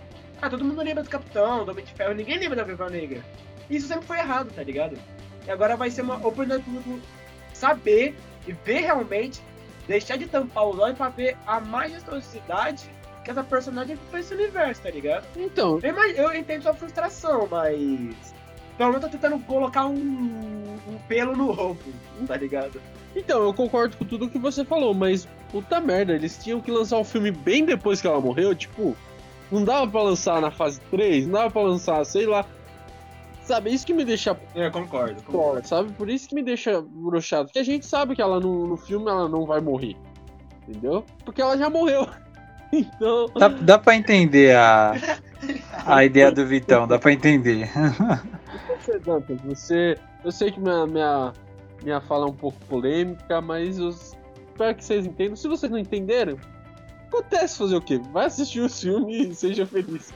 ah, todo mundo lembra do Capitão, do Homem de Ferro, ninguém lembra da Viúva Negra. Isso sempre foi errado, tá ligado? E agora vai ser uma oportunidade público saber e ver realmente, deixar de tampar os olhos pra ver a majestosidade que essa personagem foi esse universo, tá ligado? Então, Eu, eu entendo sua frustração, mas. Pelo menos eu tô tentando colocar um, um pelo no ovo, tá ligado? então, eu concordo com tudo que você falou, mas puta merda, eles tinham que lançar o filme bem depois que ela morreu, tipo, não dava pra lançar na fase 3, não dava pra lançar, sei lá. Sabe, isso que me deixa Eu concordo, concordo. sabe? Por isso que me deixa broxado. Porque a gente sabe que ela no, no filme ela não vai morrer. Entendeu? Porque ela já morreu. Então. Dá, dá pra entender a, a ideia do Vitão, dá pra entender. você, Dantas, você. Eu sei que minha, minha, minha fala é um pouco polêmica, mas eu espero que vocês entendam. Se vocês não entenderam, acontece fazer o quê? Vai assistir o filme e seja feliz.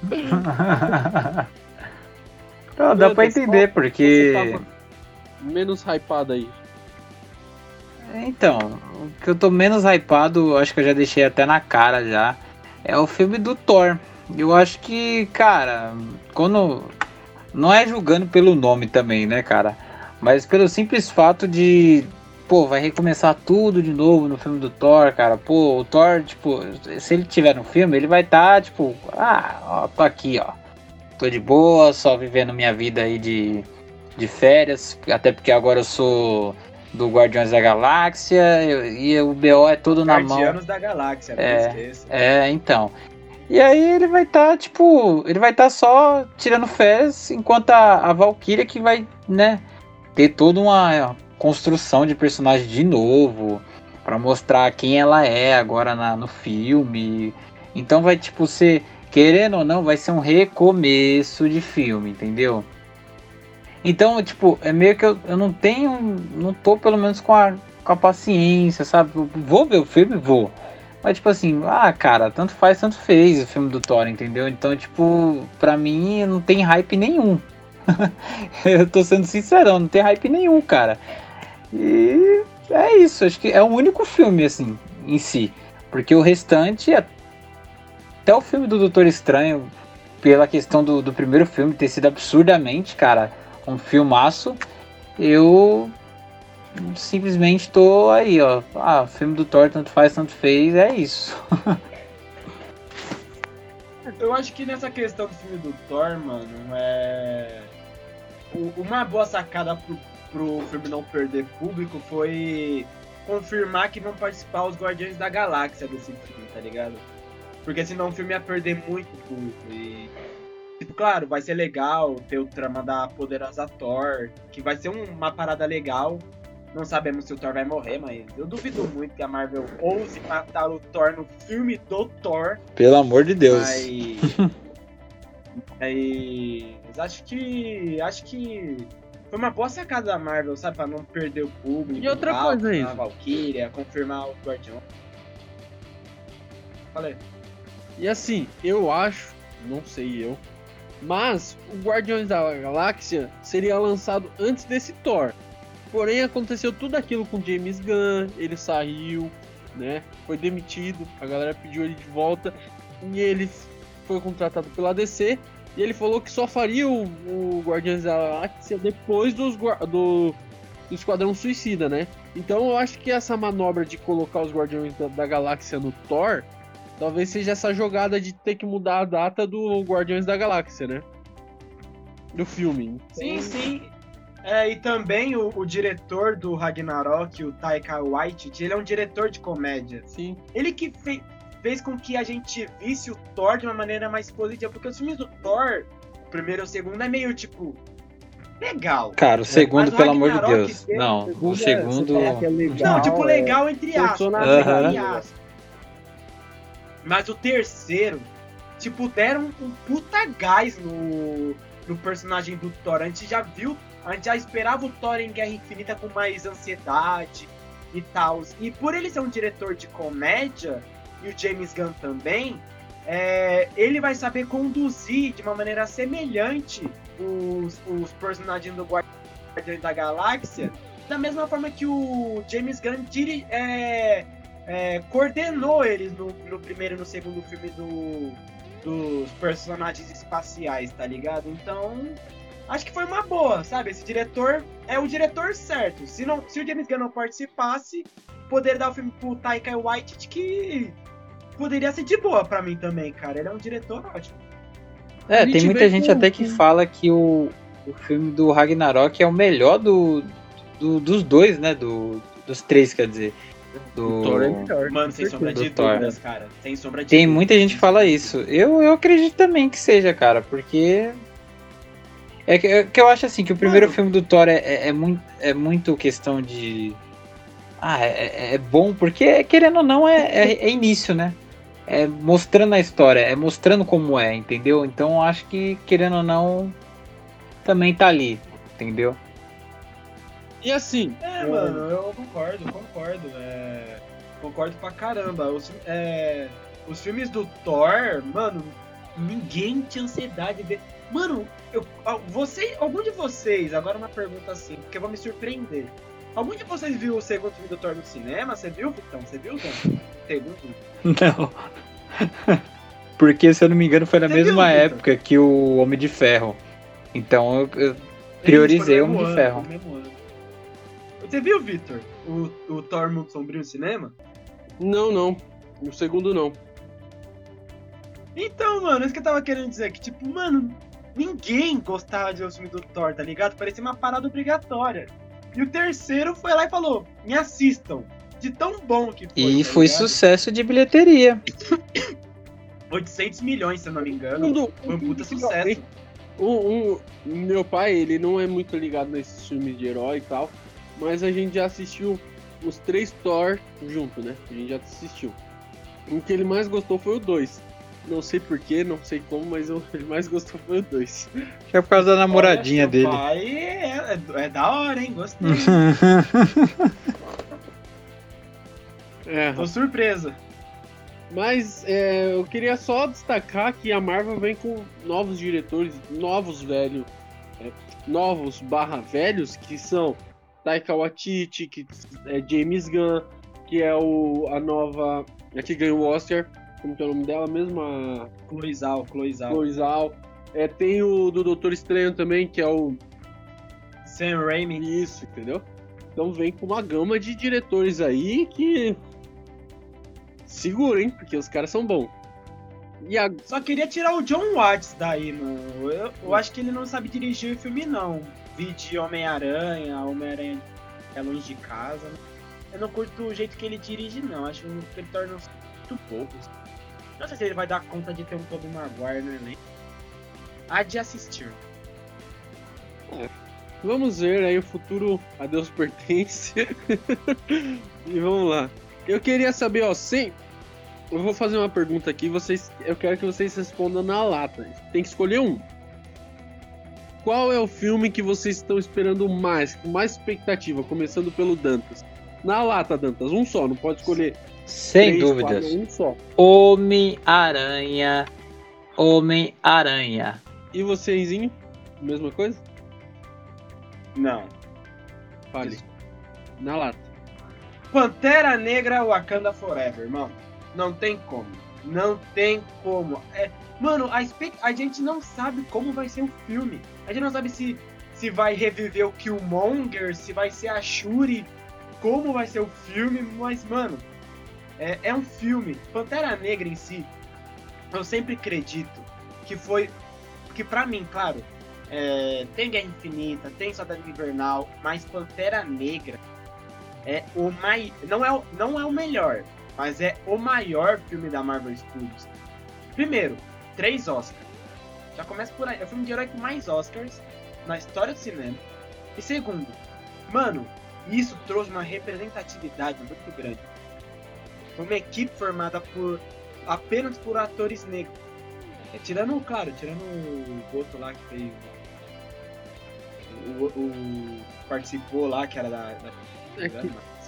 Não, dá pra entender, porque. Menos hypado aí. Então, o que eu tô menos hypado, acho que eu já deixei até na cara já, é o filme do Thor. Eu acho que, cara, quando. Não é julgando pelo nome também, né, cara? Mas pelo simples fato de. Pô, vai recomeçar tudo de novo no filme do Thor, cara. Pô, o Thor, tipo, se ele tiver no filme, ele vai estar, tá, tipo, ah, ó, tô aqui, ó. Tô de boa, só vivendo minha vida aí de, de férias. Até porque agora eu sou do Guardiões da Galáxia e o BO é tudo na mão. Guardianos da Galáxia, não é, esqueça. É, então. E aí ele vai estar, tá, tipo, ele vai estar tá só tirando férias, enquanto a, a Valkyria que vai, né, ter toda uma construção de personagem de novo, para mostrar quem ela é agora na, no filme. Então vai, tipo, ser, querendo ou não, vai ser um recomeço de filme, entendeu? Então, tipo, é meio que eu, eu não tenho, não tô pelo menos com a, com a paciência, sabe? Vou ver o filme? Vou. Mas, tipo assim, ah, cara, tanto faz, tanto fez o filme do Thor, entendeu? Então, tipo, pra mim não tem hype nenhum. eu tô sendo sincerão, não tem hype nenhum, cara. E é isso, acho que é o único filme, assim, em si. Porque o restante, até o filme do Doutor Estranho, pela questão do, do primeiro filme ter sido absurdamente, cara, um filmaço, eu simplesmente tô aí, ó. Ah, filme do Thor, tanto faz, tanto fez, é isso. Eu acho que nessa questão do filme do Thor, mano, é. Uma boa sacada pro, pro filme não perder público foi confirmar que vão participar os Guardiões da Galáxia desse filme, tá ligado? Porque senão o filme ia perder muito público. E. Tipo, claro, vai ser legal ter o trama da poderosa Thor, que vai ser uma parada legal. Não sabemos se o Thor vai morrer, mas eu duvido muito que a Marvel ouse matar o Thor no filme do Thor. Pelo amor de Deus. Mas, mas acho que. Acho que. Foi uma boa sacada da Marvel, sabe? Pra não perder o público. E outra tal, coisa aí. A Valkyria, confirmar o Guardião. Falei. E assim, eu acho, não sei eu, mas o Guardiões da Galáxia seria lançado antes desse Thor. Porém, aconteceu tudo aquilo com James Gunn, ele saiu, né? Foi demitido, a galera pediu ele de volta e ele foi contratado pela DC e ele falou que só faria o, o Guardiões da Galáxia depois dos, do, do Esquadrão Suicida, né? Então eu acho que essa manobra de colocar os Guardiões da, da Galáxia no Thor talvez seja essa jogada de ter que mudar a data do Guardiões da Galáxia, né? Do filme. Sim, sim. É, e também o, o, diretor do Ragnarok, o Taika Waititi, ele é um diretor de comédia. Sim. Ele que fe fez com que a gente visse o Thor de uma maneira mais positiva, porque os filmes do Thor, o primeiro e o segundo, é meio tipo. Legal. Cara, o segundo, pelo amor de Deus. Não, o segundo. É, é legal, não, tipo, legal entre aspas. Uhum. Entre aspas. Mas o terceiro, tipo, deram um puta gás no, no personagem do Thor. A gente já viu a gente já esperava o Thor em Guerra Infinita com mais ansiedade e tal. E por ele ser um diretor de comédia, e o James Gunn também, é, ele vai saber conduzir de uma maneira semelhante os, os personagens do Guardiões da Galáxia, da mesma forma que o James Gunn diri, é, é, coordenou eles no, no, primeiro e no segundo filme do, dos personagens espaciais, tá ligado? Então, acho que foi uma boa, sabe? Esse diretor é o diretor certo. Se, não, se o James Gunn não participasse, poderia dar o filme pro Taika Waititi que poderia ser de boa para mim também, cara. Ele é um diretor ótimo. É, tem muita gente com... até que fala que o, o filme do Ragnarok é o melhor do, do dos dois, né? Do, dos três, quer dizer. Do... O Thor é melhor. Mano, sem sombra de dúvidas, cara. Sem sombra de Tem muita gente que fala isso. Eu, eu acredito também que seja, cara, porque é que, é que eu acho assim que o primeiro Mano. filme do Thor é, é, é, muito, é muito questão de. Ah, é, é, é bom, porque querendo ou não, é, é, é, início, né? É mostrando a história, é mostrando como é, entendeu? Então acho que, querendo ou não, também tá ali. entendeu? E assim, É, mano, eu concordo, concordo. É, concordo pra caramba. Os, é, os filmes do Thor, mano, ninguém tinha ansiedade de ver. Mano, eu, você, algum de vocês, agora uma pergunta assim, porque eu vou me surpreender. Algum de vocês viu o segundo filme do Thor no cinema? Você viu, Vitão? Você viu, Tom? Segundo? Não. Porque, se eu não me engano, foi na Você mesma viu, época que o Homem de Ferro. Então eu, eu priorizei o Homem de Ferro. ano. Você viu, Victor, o, o Thor Mundo Sombrio no cinema? não, não. O segundo não. Então, mano, isso que eu tava querendo dizer, que tipo, mano, ninguém gostava de ver o filme do Thor, tá ligado? Parecia uma parada obrigatória. E o terceiro foi lá e falou, me assistam. De tão bom que foi. E tá foi ligado? sucesso de bilheteria. 800 milhões, se eu não me engano. Segundo- Foi um puta sucesso. Um, um- meu pai, ele não é muito ligado nesses filmes de herói e tal, mas a gente já assistiu os três Thor junto, né? A gente já assistiu. O que ele mais gostou foi o 2. Não sei porquê, não sei como, mas o que ele mais gostou foi o 2. Acho que é por causa da namoradinha Olha, dele. Pai é, é- é da hora, hein? Gostei. É, Tô surpresa. mas é, eu queria só destacar que a Marvel vem com novos diretores, novos velhos, é, novos barra velhos, que são Taika Waititi, que é James Gunn, que é o, a nova, a que ganhou o Oscar, como que é o nome dela mesmo? A Cloizal, Cloizal. Chloe Zhao. É, tem o do Doutor Estranho também, que é o Sam Raimi. Isso, entendeu? Então vem com uma gama de diretores aí que. Segura, hein? Porque os caras são bons. E a... Só queria tirar o John Watts daí, mano. Eu, eu acho que ele não sabe dirigir o filme, não. Vi de Homem-Aranha, Homem-Aranha é longe de casa. Eu não curto o jeito que ele dirige, não. Acho que ele torna muito poucos. Não sei se ele vai dar conta de ter um Tobey Maguire no elenco. Há de assistir. Vamos ver aí o futuro a Deus pertence. e vamos lá. Eu queria saber, ó, sem. Eu vou fazer uma pergunta aqui, vocês. Eu quero que vocês respondam na lata. Tem que escolher um. Qual é o filme que vocês estão esperando mais, com mais expectativa, começando pelo Dantas? Na lata, Dantas, um só, não pode escolher Sem três, dúvidas. quatro, um só. Homem-Aranha. Homem-Aranha. E você, Enzinho? Mesma coisa? Não. Fale. Na lata. Pantera Negra Wakanda Forever, irmão. Não tem como. Não tem como. É, mano, a, espe- a gente não sabe como vai ser o filme. A gente não sabe se, se vai reviver o Killmonger, se vai ser a Shuri, como vai ser o filme, mas, mano, é, é um filme. Pantera Negra em si, eu sempre acredito que foi. Que pra mim, claro, é, tem Guerra Infinita, tem Soldado Invernal, mas Pantera Negra é o mai... não é não é o melhor, mas é o maior filme da Marvel Studios. Primeiro, três Oscars. Já começa por aí. É o filme de herói com mais Oscars na história do cinema. E segundo, mano, isso trouxe uma representatividade muito grande. Uma equipe formada por apenas por atores negros. É, tirando, claro, tirando o outro lá que fez. O, o- participou lá, que era da- da É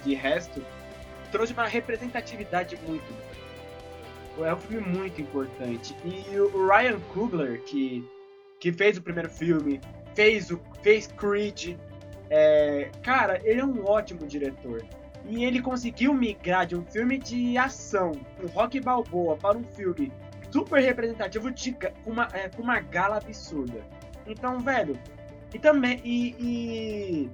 de resto, trouxe uma representatividade muito. É um filme muito importante. E o Ryan Coogler, que, que fez o primeiro filme, fez, o, fez Creed, é, cara, ele é um ótimo diretor. E ele conseguiu migrar de um filme de ação, um rock balboa, para um filme super representativo de, com, uma, é, com uma gala absurda. Então, velho, e também. E, e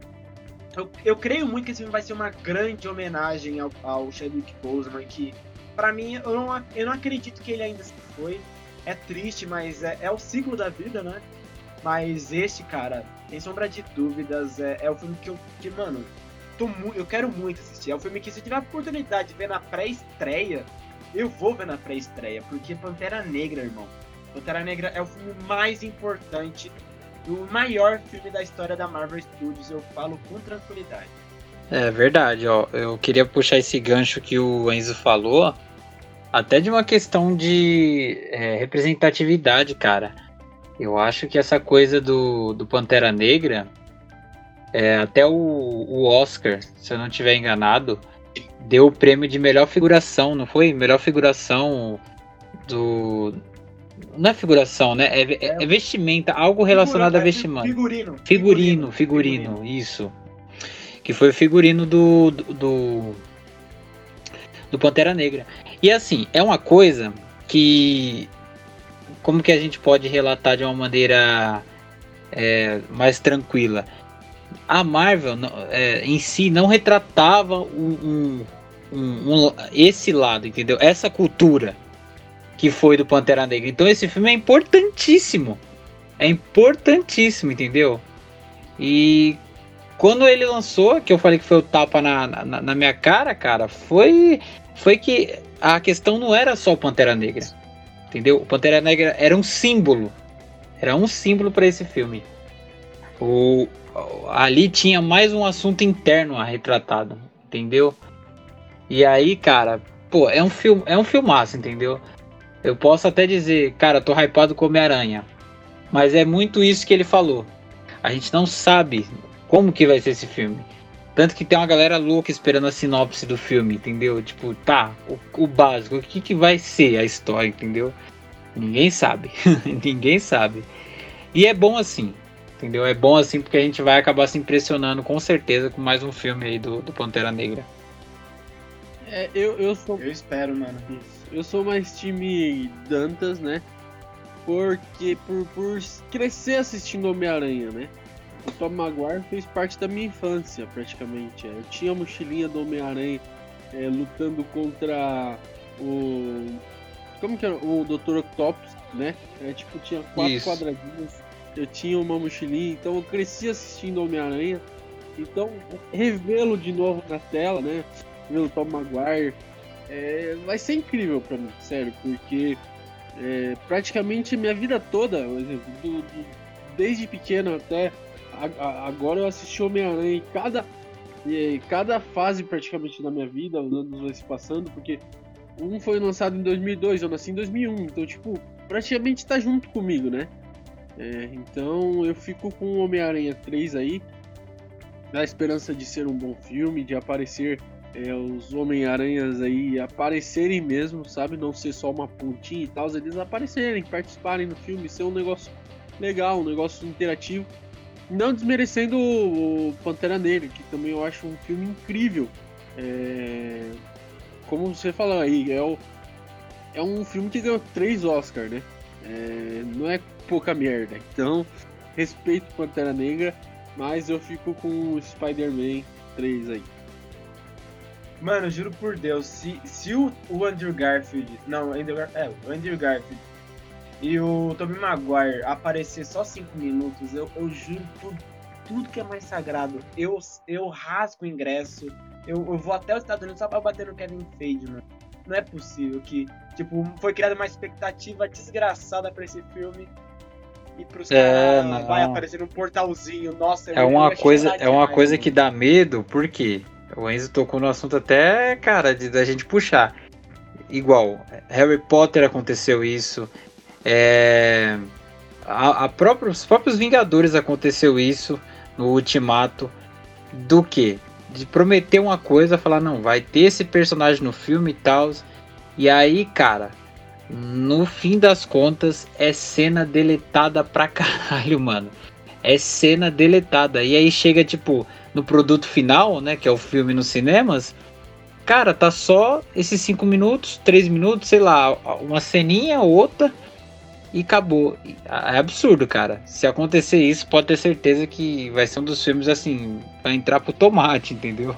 eu, eu creio muito que esse filme vai ser uma grande homenagem ao, ao Chadwick Boseman, que pra mim eu não, eu não acredito que ele ainda se foi. É triste, mas é, é o ciclo da vida, né? Mas este, cara, sem sombra de dúvidas, é, é o filme que eu, que, mano, tô eu quero muito assistir. É um filme que se eu tiver a oportunidade de ver na pré-estreia, eu vou ver na pré-estreia, porque Pantera Negra, irmão. Pantera Negra é o filme mais importante o maior filme da história da Marvel Studios, eu falo com tranquilidade. É verdade, ó. Eu queria puxar esse gancho que o Enzo falou, até de uma questão de é, representatividade, cara. Eu acho que essa coisa do, do Pantera Negra é, até o, o Oscar, se eu não estiver enganado, deu o prêmio de melhor figuração, não foi? Melhor figuração do. Não é figuração, né? É, é- é vestimenta, algo relacionado a Figura- vestimenta. Figurino. Figurino, figurino, isso. Que foi o figurino do, do, do, do Pantera Negra. E assim, é uma coisa que. Como que a gente pode relatar de uma maneira é, mais tranquila? A Marvel é, em si não retratava um- um- um- esse lado, entendeu? Essa cultura que foi do Pantera Negra. Então esse filme é importantíssimo. É importantíssimo, entendeu? E quando ele lançou, que eu falei que foi o tapa na, na, na minha cara, cara, foi, foi que a questão não era só o Pantera Negra. Entendeu? O Pantera Negra era um símbolo. Era um símbolo para esse filme. O, ali tinha mais um assunto interno a retratado, entendeu? E aí, cara, pô, é um filme, é um filmaço, entendeu? Eu posso até dizer, cara, tô hypado com Homem-Aranha. Mas é muito isso que ele falou. A gente não sabe como que vai ser esse filme. Tanto que tem uma galera louca esperando a sinopse do filme, entendeu? Tipo, tá, o, o básico, o que, que vai ser a história, entendeu? Ninguém sabe. Ninguém sabe. E é bom assim, entendeu? É bom assim porque a gente vai acabar se impressionando com certeza com mais um filme aí do, do Pantera Negra. É, eu, eu sou Eu espero, mano. Eu sou mais time Dantas, né? Porque por, por crescer assistindo Homem-Aranha, né? O Tom Maguire fez parte da minha infância, praticamente. Eu tinha a mochilinha do Homem-Aranha é, lutando contra o. Como que era? O Dr. Octopus, né? É, tipo, tinha quatro Isso. quadradinhos. Eu tinha uma mochilinha, então eu cresci assistindo Homem-Aranha. Então, revê-lo de novo na tela, né? Ver o Tom Maguire é, vai ser incrível pra mim, sério, porque é, praticamente minha vida toda, por exemplo, do- do- desde pequeno até agora eu assisti Homem-Aranha em cada, e, cada fase praticamente da minha vida, os anos vai se passando, porque um foi lançado em 2002, eu nasci em 2001, então, tipo, praticamente tá junto comigo, né? É, então eu fico com o Homem-Aranha 3 aí, na esperança de ser um bom filme, de aparecer é, os Homem-Aranhas aí aparecerem mesmo, sabe? Não ser só uma pontinha e tal, eles aparecerem, participarem do filme, ser um negócio legal, um negócio interativo. Não desmerecendo o, Pantera Negra, que também eu acho um filme incrível. É, Como você falou aí, é, o- é um filme que ganhou três Oscars, né? É, Não é pouca merda. Então, respeito Pantera Negra, mas eu fico com Spider-Man 3 aí. Mano, juro por Deus, se, se o, Andrew Garfield. Não, Andrew, é, o Andrew Garfield e o Tobey Maguire aparecer só 5 minutos, eu, eu juro tudo, tudo que é mais sagrado. Eu, eu rasgo o ingresso, eu, eu vou até os Estados Unidos só pra bater no Kevin Feige, mano. Não é possível que, tipo, foi criada uma expectativa desgraçada pra esse filme. E pros É, caras não. vai aparecer um portalzinho, nossa, É uma coisa, é uma demais, coisa mano. que dá medo, porque o Enzo tocou no assunto até, cara, de da gente puxar. Igual, Harry Potter aconteceu isso. É, a, a os próprios Vingadores aconteceu isso no Ultimato. Do que? De prometer uma coisa, falar, não, vai ter esse personagem no filme e tal. E aí, cara, no fim das contas, é cena deletada pra caralho, mano. É cena deletada. E aí chega, tipo, no produto final, né? Que é o filme nos cinemas. Cara, tá só esses 5 minutos, 3 minutos, sei lá, uma ceninha, outra. E acabou. É absurdo, cara. Se acontecer isso, pode ter certeza que vai ser um dos filmes assim, pra entrar pro tomate, entendeu?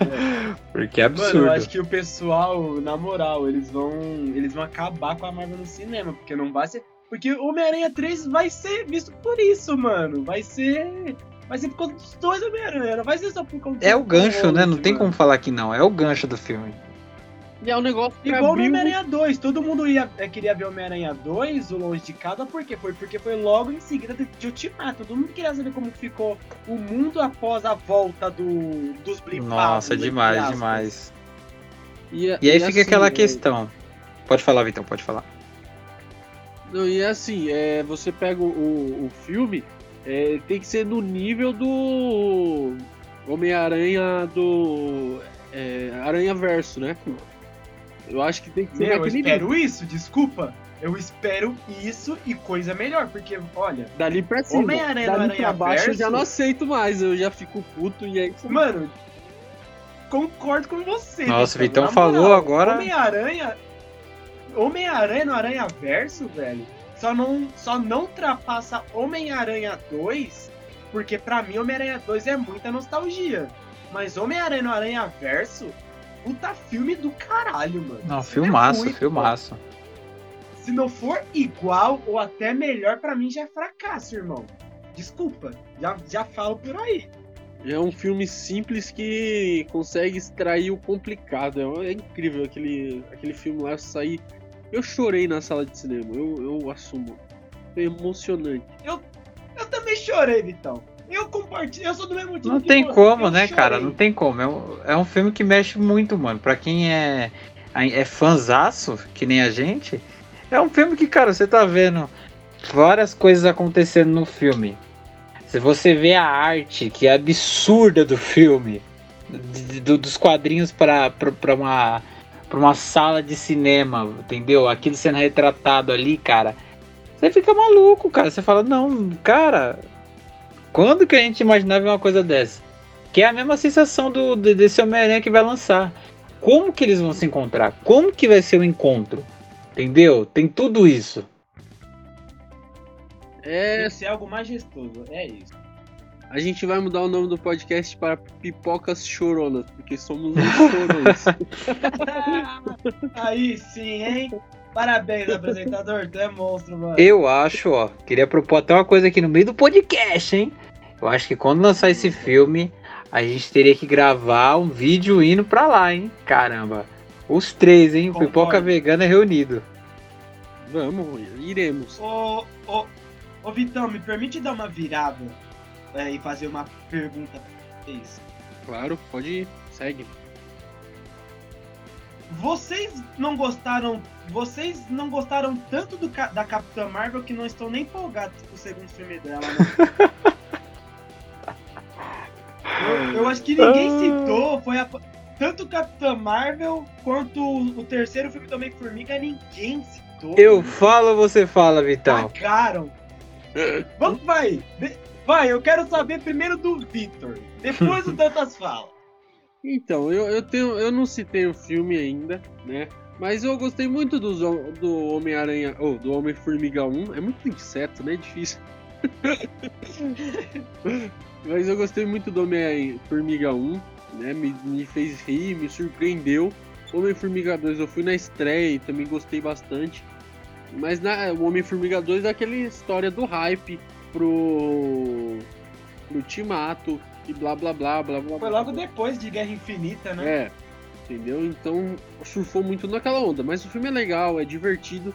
Porque é absurdo. Mano, eu acho que o pessoal, na moral, eles vão. Eles vão acabar com a Marvel no cinema, porque não vai ser. Porque o Homem-Aranha 3 vai ser visto por isso, mano. Vai ser. Vai ser por conta dos dois Homem-Aranha, não vai ser só por conta É o gancho, né? Não tem mano. como falar que não. É o gancho do filme. E é um negócio que Igual no Homem-Aranha 2, todo mundo ia, eh, queria ver Homem-Aranha 2, o Longe de Casa, por quê? Foi porque foi logo em seguida de, de Ultimato. Todo mundo queria saber como ficou o mundo após a volta do, dos blipados. Nossa, demais, demais. E, E aí fica assim, aquela é- questão. Pode falar, Vitão, pode falar. Não, e é assim, é, você pega o, o filme, é, tem que ser no nível do Homem-Aranha do é, Aranha Verso, né? Eu acho que tem que ser Meu, eu naquele espero nível. isso, desculpa. Eu espero isso e coisa melhor, porque, olha, Dali pra cima. Homem-Aranha Dali pra baixo eu já Verso- não aceito mais, eu já fico puto e é isso. mano, concordo com você. Nossa, Vitão. Vitão falou moral, agora- Homem-Aranha. Homem-Aranha no Aranha Verso, velho, só não, só não ultrapassa Homem-Aranha 2, porque pra mim Homem-Aranha 2 é muita nostalgia. Mas Homem-Aranha no Aranha Verso, puta filme do caralho, mano. Não, filme é filmaço, filmaço. bom. Se não for igual ou até melhor, pra mim já é fracasso, irmão. Desculpa, já, já falo por aí. É um filme simples que consegue extrair o complicado. É, é incrível aquele, aquele filme lá sair. Eu chorei na sala de cinema, eu, eu assumo. Foi emocionante. Eu também chorei, Vitão. Eu compartilho, eu sou do mesmo time Não tem você, como, né, cara? chorei. Não tem como. É um, é um filme que mexe muito, mano. Pra quem é, é fanzaço, que nem a gente, é um filme que, cara, você tá vendo várias coisas acontecendo no filme. Se você vê a arte, que é absurda do filme, do- dos quadrinhos pra uma, pra uma sala de cinema, entendeu? Aquilo sendo retratado ali, cara. Você fica maluco, cara. Você fala, não, cara, quando que a gente imaginava uma coisa dessa? Que é a mesma sensação do, de- desse Homem-Aranha que vai lançar. Como que eles vão se encontrar? Como que vai ser o encontro? Entendeu? Tem tudo isso. É, Deve ser algo majestoso, é isso. a gente vai mudar o nome do podcast para Pipocas Choronas, porque somos os chorões. Aí sim, hein? Parabéns, apresentador. Tu é monstro, mano. Eu acho, ó. Queria propor até uma coisa aqui no meio do podcast, hein? Eu acho que quando lançar esse filme, a gente teria que gravar um vídeo indo pra lá, hein? Caramba. Os três, hein? O Concordo. Pipoca Vegana reunido. Vamos, iremos. Ô, ô, ô, Vitão, me permite dar uma virada é, e fazer uma pergunta pra vocês. Claro, pode ir, segue. Vocês não gostaram. Vocês não gostaram tanto do, da Capitã Marvel que não estão nem empolgados com o segundo filme dela, né? eu, eu acho que ninguém Ah. citou, foi a, tanto Capitã Marvel quanto o terceiro filme do Homem-Formiga, ninguém citou. Eu falo, você fala, Vitão. Cagaram. Vamos, vai. Vai, eu quero saber primeiro do Victor. Depois o Dantas fala. Então, eu, eu, tenho, eu não citei o filme ainda, né? Mas eu gostei muito dos, hom- do Homem-Aranha, ou do Homem-Formiga 1. É muito inseto, né? É difícil. Mas eu gostei muito do Homem-Formiga 1, né? Me, me fez rir, me surpreendeu. Homem-Formiga 2 eu fui na estreia e também gostei bastante. Mas na, o Homem-Formiga 2 é aquela história do hype pro, pro Ultimato e blá blá blá blá blá. Foi logo blá. depois de Guerra Infinita, né? É, entendeu? Então surfou muito naquela onda, mas o filme é legal, é divertido.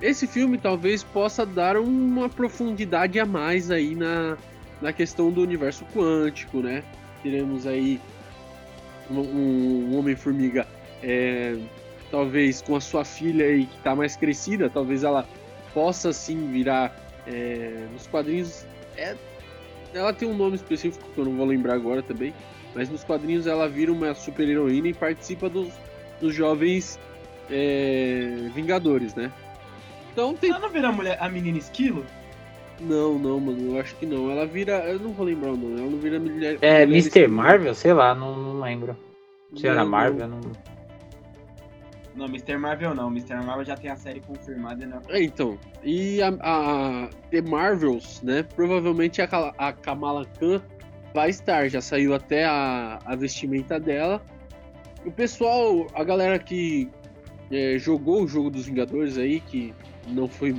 Esse filme talvez possa dar uma profundidade a mais aí na, na questão do universo quântico, né? Teremos aí um, um Homem-Formiga, é, talvez com a sua filha aí que tá mais crescida, talvez ela possa sim virar é, nos quadrinhos. É, ela tem um nome específico que eu não vou lembrar agora também. Mas nos quadrinhos ela vira uma super heroína e participa dos, dos jovens é, Vingadores, né? Então tem. Ela não vira a, mulher, a menina esquilo? Não, não, mano, eu acho que não. Ela vira. Eu não vou lembrar o nome, ela não vira mulher. É, mulher Mr. esquilo. Marvel? Sei lá, não, não lembro. Se era Não, não. Marvel, não. Não, Mr. Marvel não. Mr. Marvel já tem a série confirmada, né? É, então. E a, a The Marvels, né? Provavelmente a, a Kamala Khan vai estar. Já saiu até a, a vestimenta dela. O pessoal, a galera que é, jogou o jogo dos Vingadores aí, que não foi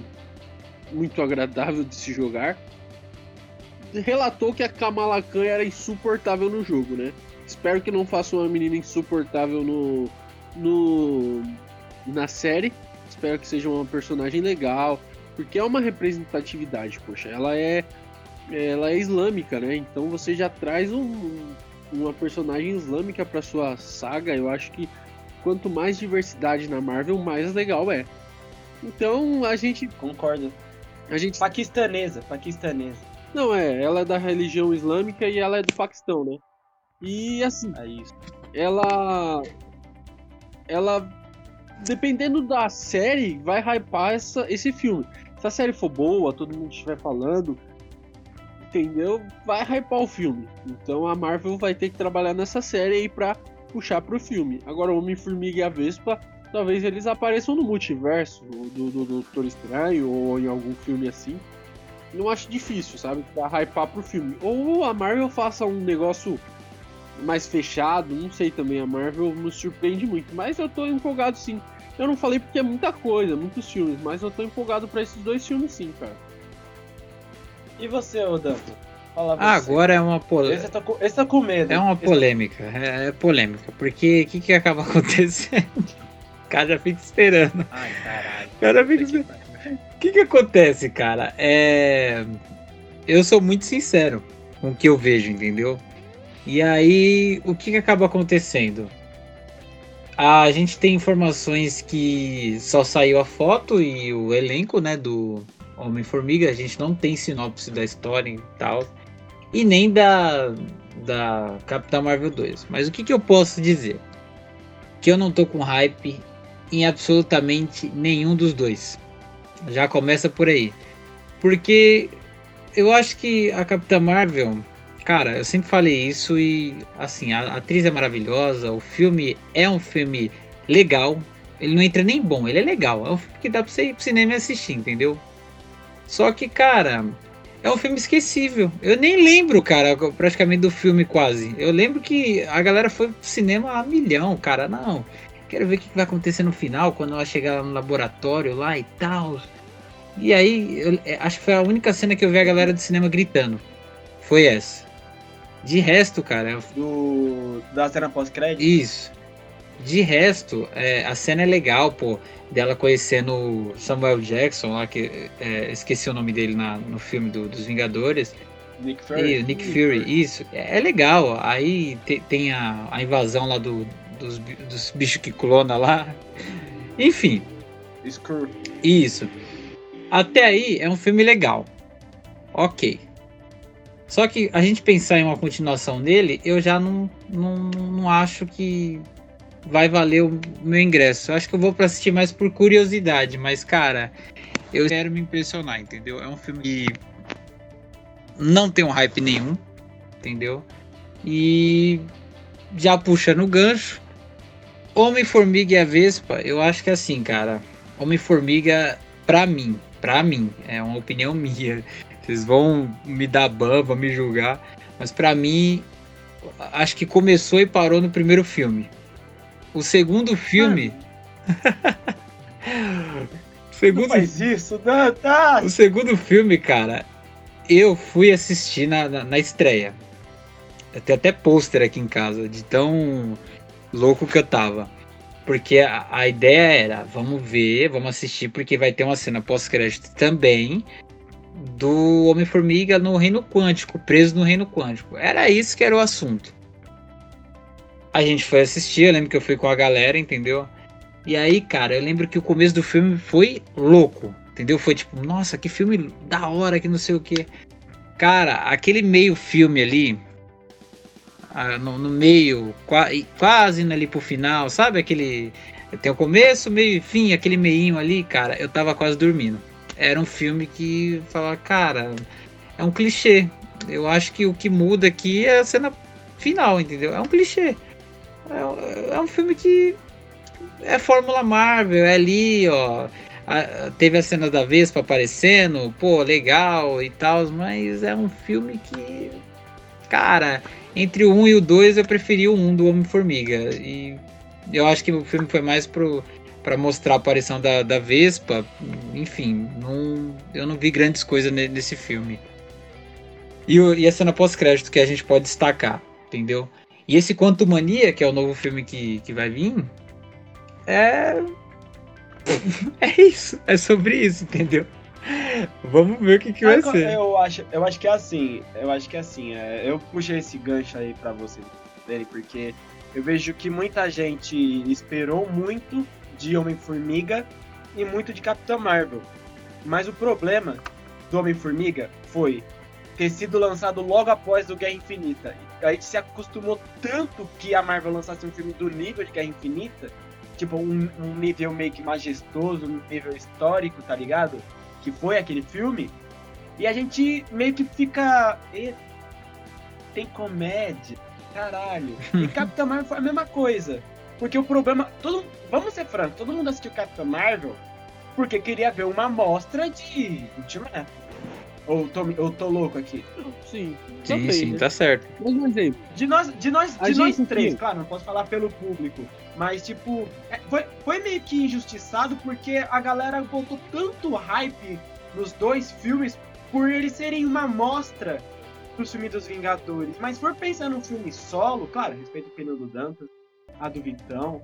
muito agradável de se jogar, relatou que a Kamala Khan era insuportável no jogo, né? Espero que não faça uma menina insuportável no, no na série. Espero que seja uma personagem legal, porque é uma representatividade, poxa. Ela é ela é islâmica, né? Então você já traz um, uma personagem islâmica para sua saga. Eu acho que quanto mais diversidade na Marvel, mais legal é. Então a gente Concordo. a gente Paquistanesa, paquistanesa. Não, é, ela é da religião islâmica e ela é do Paquistão, né? E assim, É isso. ela. Ela. Dependendo da série, vai hypar essa, esse filme. Se a série for boa, todo mundo estiver falando, entendeu? Vai hypar o filme. Então a Marvel vai ter que trabalhar nessa série aí pra puxar pro filme. Agora, o Homem-Formiga e a Vespa, talvez eles apareçam no multiverso do, do, do Doutor Estranho ou em algum filme assim. Não acho difícil, sabe? Pra hypar pro filme. Ou a Marvel faça um negócio mais fechado, não sei também. A Marvel me surpreende muito, mas eu tô empolgado sim. Eu não falei porque é muita coisa, muitos filmes, mas eu tô empolgado pra esses dois filmes sim, cara. E você, ô Danto? Fala você. Ah, agora é uma polêmica. Esse tá com, esse tá com medo. É uma Esse- polêmica, é, é polêmica, porque o que, que acaba acontecendo? O cara já fica esperando. Ai, caralho. O cara fica esperando. O que, que acontece, cara? É. Eu sou muito sincero com o que eu vejo, entendeu? E aí, o que, que acaba acontecendo? A gente tem informações que só saiu a foto e o elenco, né, do Homem-Formiga. A gente não tem sinopse da história e tal. E nem da, da Capitã Marvel 2. Mas o que, que eu posso dizer? Que eu não tô com hype em absolutamente nenhum dos dois. Já começa por aí. Porque eu acho que a Capitã Marvel, cara, eu sempre falei isso e assim, a atriz é maravilhosa, o filme é um filme legal. Ele não entra nem bom, ele é legal. É um filme que dá pra você ir pro cinema e assistir, entendeu? Só que, cara, é um filme esquecível. Eu nem lembro, cara, praticamente do filme quase. Eu lembro que a galera foi pro cinema a milhão, cara. Não, quero ver o que vai acontecer no final, quando ela chegar lá no laboratório lá e tal. E aí, eu, é, acho que foi a única cena que eu vi a galera do cinema gritando. Foi essa. De resto, cara, eu- Do, da cena pós-crédito? isso. De resto, é, a cena é legal, pô. Dela conhecendo Samuel Jackson lá, que é, esqueci o nome dele na, no filme do- dos Vingadores. Nick E Fury? o Nick Fury, isso. É, é legal. Aí te- tem a, a invasão lá do, dos, dos bichos que clona lá. Enfim, Screw. isso. Até aí é um filme legal. Ok. Só que a gente pensar em uma continuação dele, eu já não, não, não acho que vai valer o meu ingresso. Eu acho que eu vou pra assistir mais por curiosidade, mas cara, eu quero me impressionar, entendeu? É um filme que não tem um hype nenhum, entendeu? E já puxando o gancho, Homem-Formiga e a Vespa, eu acho que assim, cara, Homem-Formiga, pra mim, pra mim, é uma opinião minha. Vocês vão me dar ban, vão me julgar, mas pra mim, acho que começou e parou no primeiro filme. O segundo filme. Não segundo faz isso, Danta! o segundo filme, cara, eu fui assistir na, na, na estreia. Eu tenho até pôster aqui em casa, de tão louco que eu tava. Porque a, a ideia era, vamos ver, vamos assistir, porque vai ter uma cena pós-crédito também do Homem-Formiga no Reino Quântico, preso no Reino Quântico. Era isso que era o assunto. A gente foi assistir, eu lembro que eu fui com a galera, entendeu? E aí, cara, eu lembro que o começo do filme foi louco, entendeu? Foi tipo, nossa, que filme da hora, que não sei o que. Cara, aquele meio filme ali, ah, no, no meio, qua- quase indo ali pro final, sabe? Aquele. Tem o começo, meio e fim, aquele meinho ali, cara, eu tava quase dormindo. Era um filme que fala, cara, é um clichê. Eu acho que o que muda aqui é a cena final, entendeu? É um clichê. É, é um filme que é Fórmula Marvel, é ali, ó. A- teve a cena da Vespa aparecendo, pô, legal e tal, mas é um filme que. Cara, entre o 1 e o 2 eu preferi o 1 do Homem-Formiga. E eu acho que o filme foi mais pro. Pra mostrar a aparição da, da Vespa, enfim, não, eu não vi grandes coisas ne- nesse filme. E, o- e a cena pós-crédito que a gente pode destacar, entendeu? E esse Quanto Mania, que é o novo filme que, que vai vir, é. É isso, é sobre isso, entendeu? Vamos ver o que, que vai ser. Eu acho, eu acho que é assim, eu acho que é assim, é, eu puxei esse gancho aí pra vocês verem, porque eu vejo que muita gente esperou muito de Homem-Formiga e muito de Capitã Marvel. Mas o problema do Homem-Formiga foi ter sido lançado logo após o Guerra Infinita. A gente se acostumou tanto que a Marvel lançasse um filme do nível de Guerra Infinita, tipo um, um nível meio que majestoso, um nível histórico, tá ligado? Que foi aquele filme. E a gente meio que fica. "E, Tem comédia, caralho. E Capitã Marvel foi a mesma coisa. Porque o problema. Todo, vamos ser francos, todo mundo assistiu Capitã Marvel porque queria ver uma amostra de Ultimato. Ou tô, ou tô louco aqui? Sim, Sim, sim, né? tá certo. Mas um exemplo. De nós, de nós, de nós três, aqui- claro, não posso falar pelo público. Mas, tipo, é, foi, foi meio que injustiçado porque a galera botou tanto hype nos dois filmes por eles serem uma amostra do filme dos Vingadores. Mas se for pensar no filme solo, claro, respeito a opinião do Dantas, a do Vitão,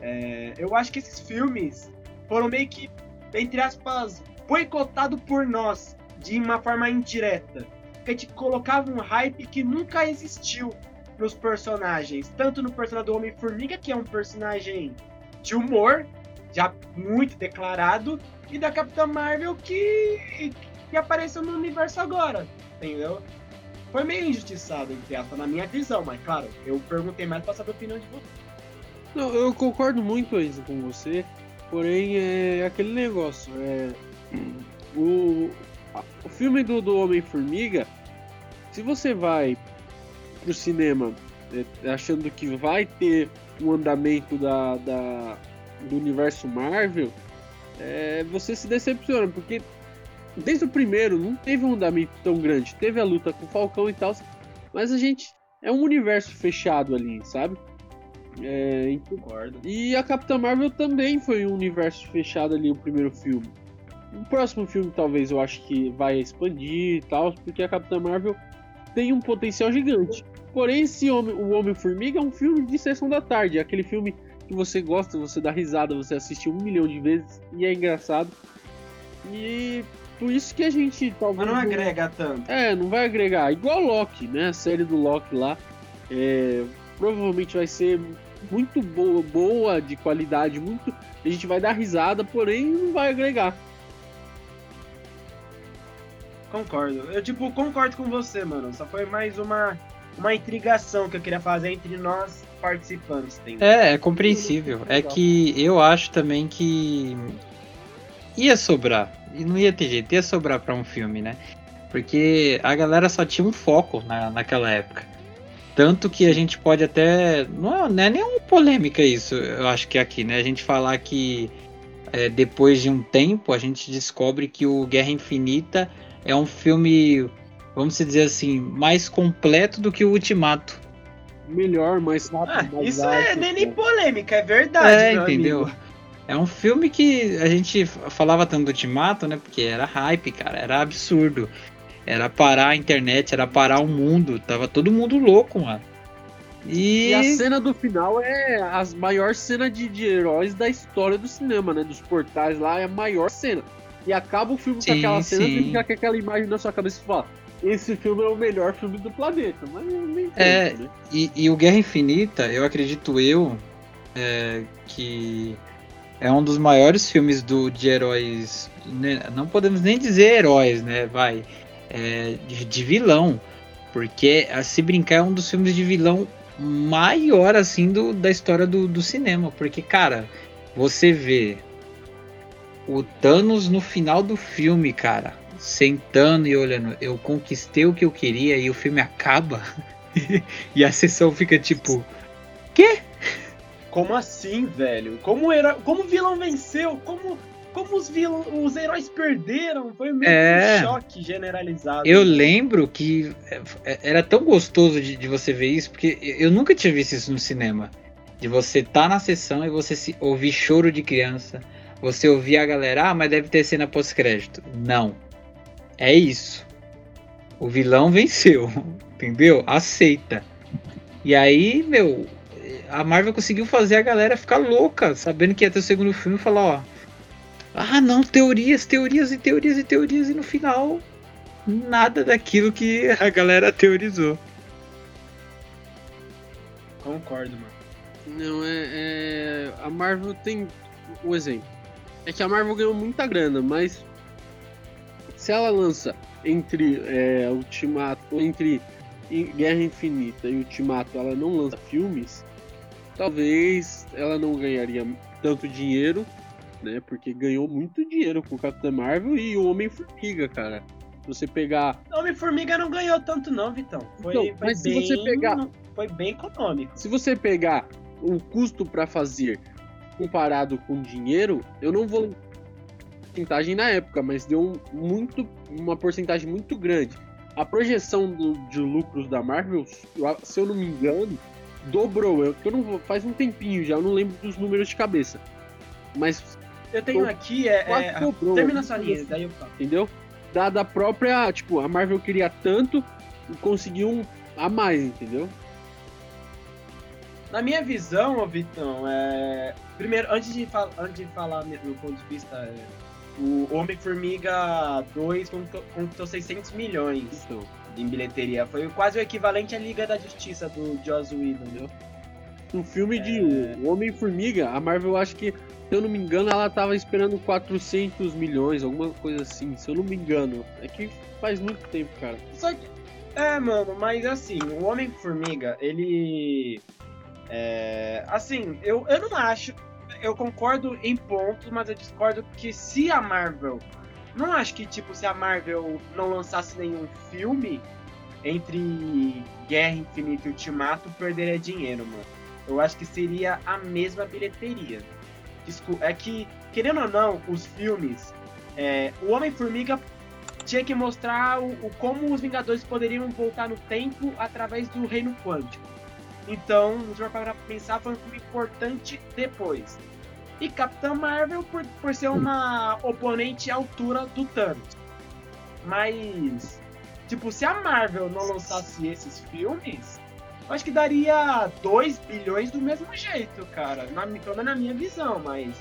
é, eu acho que esses filmes foram meio que, entre aspas, boicotados por nós, de uma forma indireta. Porque a gente colocava um hype que nunca existiu nos personagens. Tanto no personagem do Homem-Formiga, que é um personagem de humor, já muito declarado, e da Capitã Marvel, que, que apareceu no universo agora, entendeu? Foi meio injustiçado, entre aspas, na minha visão, mas claro, eu perguntei mais pra saber a opinião de você. Não, eu concordo muito com você, porém é aquele negócio. É, o, o filme do, do Homem-Formiga, se você vai pro cinema é, achando que vai ter um andamento da, da- do universo Marvel, é, você se decepciona, porque desde o primeiro não teve um andamento tão grande. Teve a luta com o Falcão e tal, mas a gente é um universo fechado ali, sabe? É, então- Concordo. e a Capitã Marvel também foi um universo fechado ali, o primeiro filme. O próximo filme, talvez, eu acho que vai expandir e tal, porque a Capitã Marvel tem um potencial gigante. Porém, esse homem, o Homem-Formiga é um filme de sessão da tarde. É aquele filme que você gosta, você dá risada, você assiste um milhão de vezes e é engraçado. E por isso que a gente talvez. Mas não agrega tanto. É, não vai agregar. Igual Loki, né? A série do Loki lá. é, provavelmente vai ser muito boa, boa, de qualidade, muito. A gente vai dar risada, porém não vai agregar. Concordo. Eu, tipo, concordo com você, mano. Só foi mais uma, uma intrigação que eu queria fazer entre nós participantes, entendeu? É, é compreensível. É que eu acho também que ia sobrar. E não ia ter jeito, ia sobrar pra um filme, né? Porque a galera só tinha um foco na, naquela época. Tanto que a gente pode até. Não é, não é nenhuma polêmica isso, eu acho que aqui, né? A gente falar que é, depois de um tempo a gente descobre que o Guerra Infinita é um filme, vamos dizer assim, mais completo do que o Ultimato. Melhor, mais rápido. Ah, mais isso é alto, nem, nem né? polêmica, é verdade, É, meu entendeu? amigo. É um filme que a gente falava tanto do Ultimato, né? Porque era hype, cara, era absurdo. Era parar a internet, era parar o mundo. Tava todo mundo louco, mano. E, E a cena do final é a maior cena de, de heróis da história do cinema, né? Dos portais lá é a maior cena. E acaba o filme Sim, com aquela cena e fica com aquela imagem na sua cabeça e fala: Esse filme é o melhor filme do planeta. Mas nem É. né? e, e o Guerra Infinita, eu acredito eu, é, que é um dos maiores filmes do, de heróis. né, Não podemos nem dizer heróis, né? Vai. É, de, vilão. Porque, a se brincar, é um dos filmes de vilão maior, assim, do, da história do, do cinema. Porque, cara, você vê o Thanos no final do filme, cara, sentando e olhando, eu conquistei o que eu queria e o filme acaba. e a sessão fica tipo, Como assim, velho? Como, era, como o vilão venceu? Como, como os, vilão, os heróis perderam? Foi meio É. um choque generalizado. Eu lembro que é, era tão gostoso de, de você ver isso, porque eu nunca tinha visto isso no cinema. De você estar na sessão e você se, ouvir choro de criança, você ouvir a galera, ah, mas deve ter cena pós-crédito. Não. É isso. O vilão venceu, entendeu? Aceita. E aí, meu, a Marvel conseguiu fazer a galera ficar louca, sabendo que ia ter o segundo filme e falar, ó. Ah, não, teorias, teorias e teorias e teorias, e no final nada daquilo que a galera teorizou. Concordo, mano. Não, é, é- A Marvel tem. O exemplo. É que a Marvel ganhou muita grana, mas. Se ela lança entre é, Ultimato, entre Guerra Infinita e Ultimato, ela não lança filmes, talvez ela não ganharia tanto dinheiro, né? Porque ganhou muito dinheiro com o Capitão Marvel e o Homem-Formiga, cara. Se você pegar. O Homem-Formiga não ganhou tanto, não, Vitão. Foi, Então, foi mas se bem, você pegar- Foi bem econômico. Se você pegar o custo pra fazer comparado com dinheiro, eu não vou porcentagem na época, mas deu muito uma porcentagem muito grande. A projeção do- de lucros da Marvel, se eu não me engano, dobrou. Eu, que eu não faz um tempinho já, eu não lembro dos números de cabeça. Mas Eu tenho Tô- aqui, é. é dobrou. termina sua linha, daí eu falo. entendeu? Da, da própria, tipo, a Marvel queria tanto e conseguiu um a mais, entendeu? Na minha visão, ô Vitão, é. Primeiro, antes de, fal- antes de falar do meu ponto de vista, é, o Homem-Formiga 2 conquistou, conquistou 600 milhões Então, em bilheteria. Foi quase o equivalente à Liga da Justiça do Joss Whedon. entendeu? Um filme de É. O Homem-Formiga, a Marvel acho que, se eu não me engano, ela tava esperando 400 milhões, alguma coisa assim, se eu não me engano. É que faz muito tempo, cara. Só que. É, mano, mas assim, o Homem-Formiga, ele. É. Assim, eu, eu não acho. Eu concordo em pontos, mas eu discordo que se a Marvel. Não acho que, tipo, se a Marvel não lançasse nenhum filme entre Guerra Infinita e Ultimato, perderia dinheiro, mano. Eu acho que seria a mesma bilheteria. É que, querendo ou não, os filmes. é, o Homem-Formiga tinha que mostrar o, o- como os Vingadores poderiam voltar no tempo através do Reino Quântico. Então, se for pra pensar, foi um filme importante depois. E Capitã Marvel por, por ser uma oponente à altura do Thanos. Mas, tipo, se a Marvel não lançasse esses filmes, acho que daria 2 bilhões do mesmo jeito, cara. Na, menos na minha visão, mas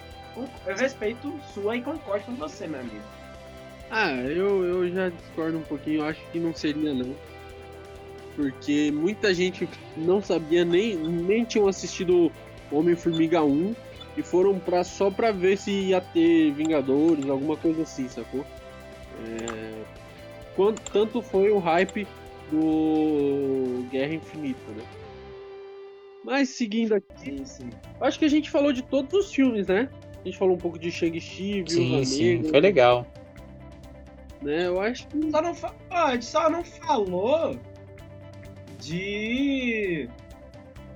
eu respeito sua e concordo com você, meu amigo. Ah, eu, eu já discordo um pouquinho, eu acho que não seria não. Porque muita gente não sabia nem, nem tinham assistido Homem-Formiga 1 e foram pra, só pra ver se ia ter Vingadores, alguma coisa assim, sacou? É, quanto, tanto foi o hype do Guerra Infinita, né? Mas seguindo aqui, Sim, sim. acho que a gente falou de todos os filmes, né? A gente falou um pouco de Shang-Chi, Sim, sim, foi legal. né? Eu acho que Só não, fa- ó, a gente só não falou de.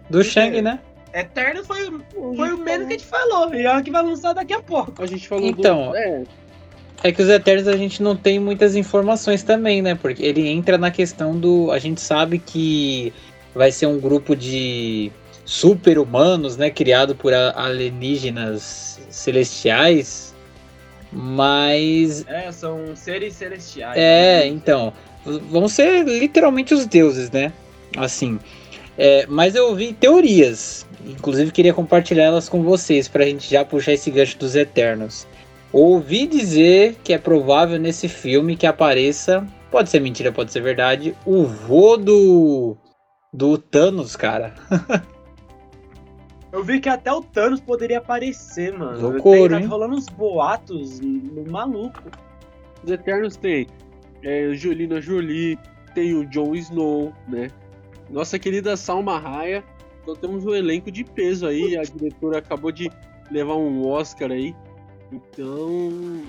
Do Shang, né? Eterno foi, o- foi o menos que a gente falou. E é o que vai lançar daqui a pouco. A gente falou Então, do. É, É que os Eternos a gente não tem muitas informações também, né? Porque ele entra na questão do. A gente sabe que vai ser um grupo de super-humanos, né? Criado por a- alienígenas celestiais. Mas. É, são seres celestiais. É, né? então. Vão ser literalmente os deuses, né? Assim. É, mas eu ouvi teorias. Inclusive queria compartilhar elas com vocês pra gente já puxar esse gancho dos Eternos. Ouvi dizer que é provável nesse filme que apareça, pode ser mentira, pode ser verdade, o vô do do Thanos, cara. Eu vi que até o Thanos poderia aparecer, mano. Loucura, Tem-? Tá rolando uns boatos maluco. os Eternos tem é, Jolina Jolie, tem o Jon Snow, né? Nossa querida Salma Raya. Então temos um elenco de peso aí. A diretora acabou de levar um Oscar aí. Então,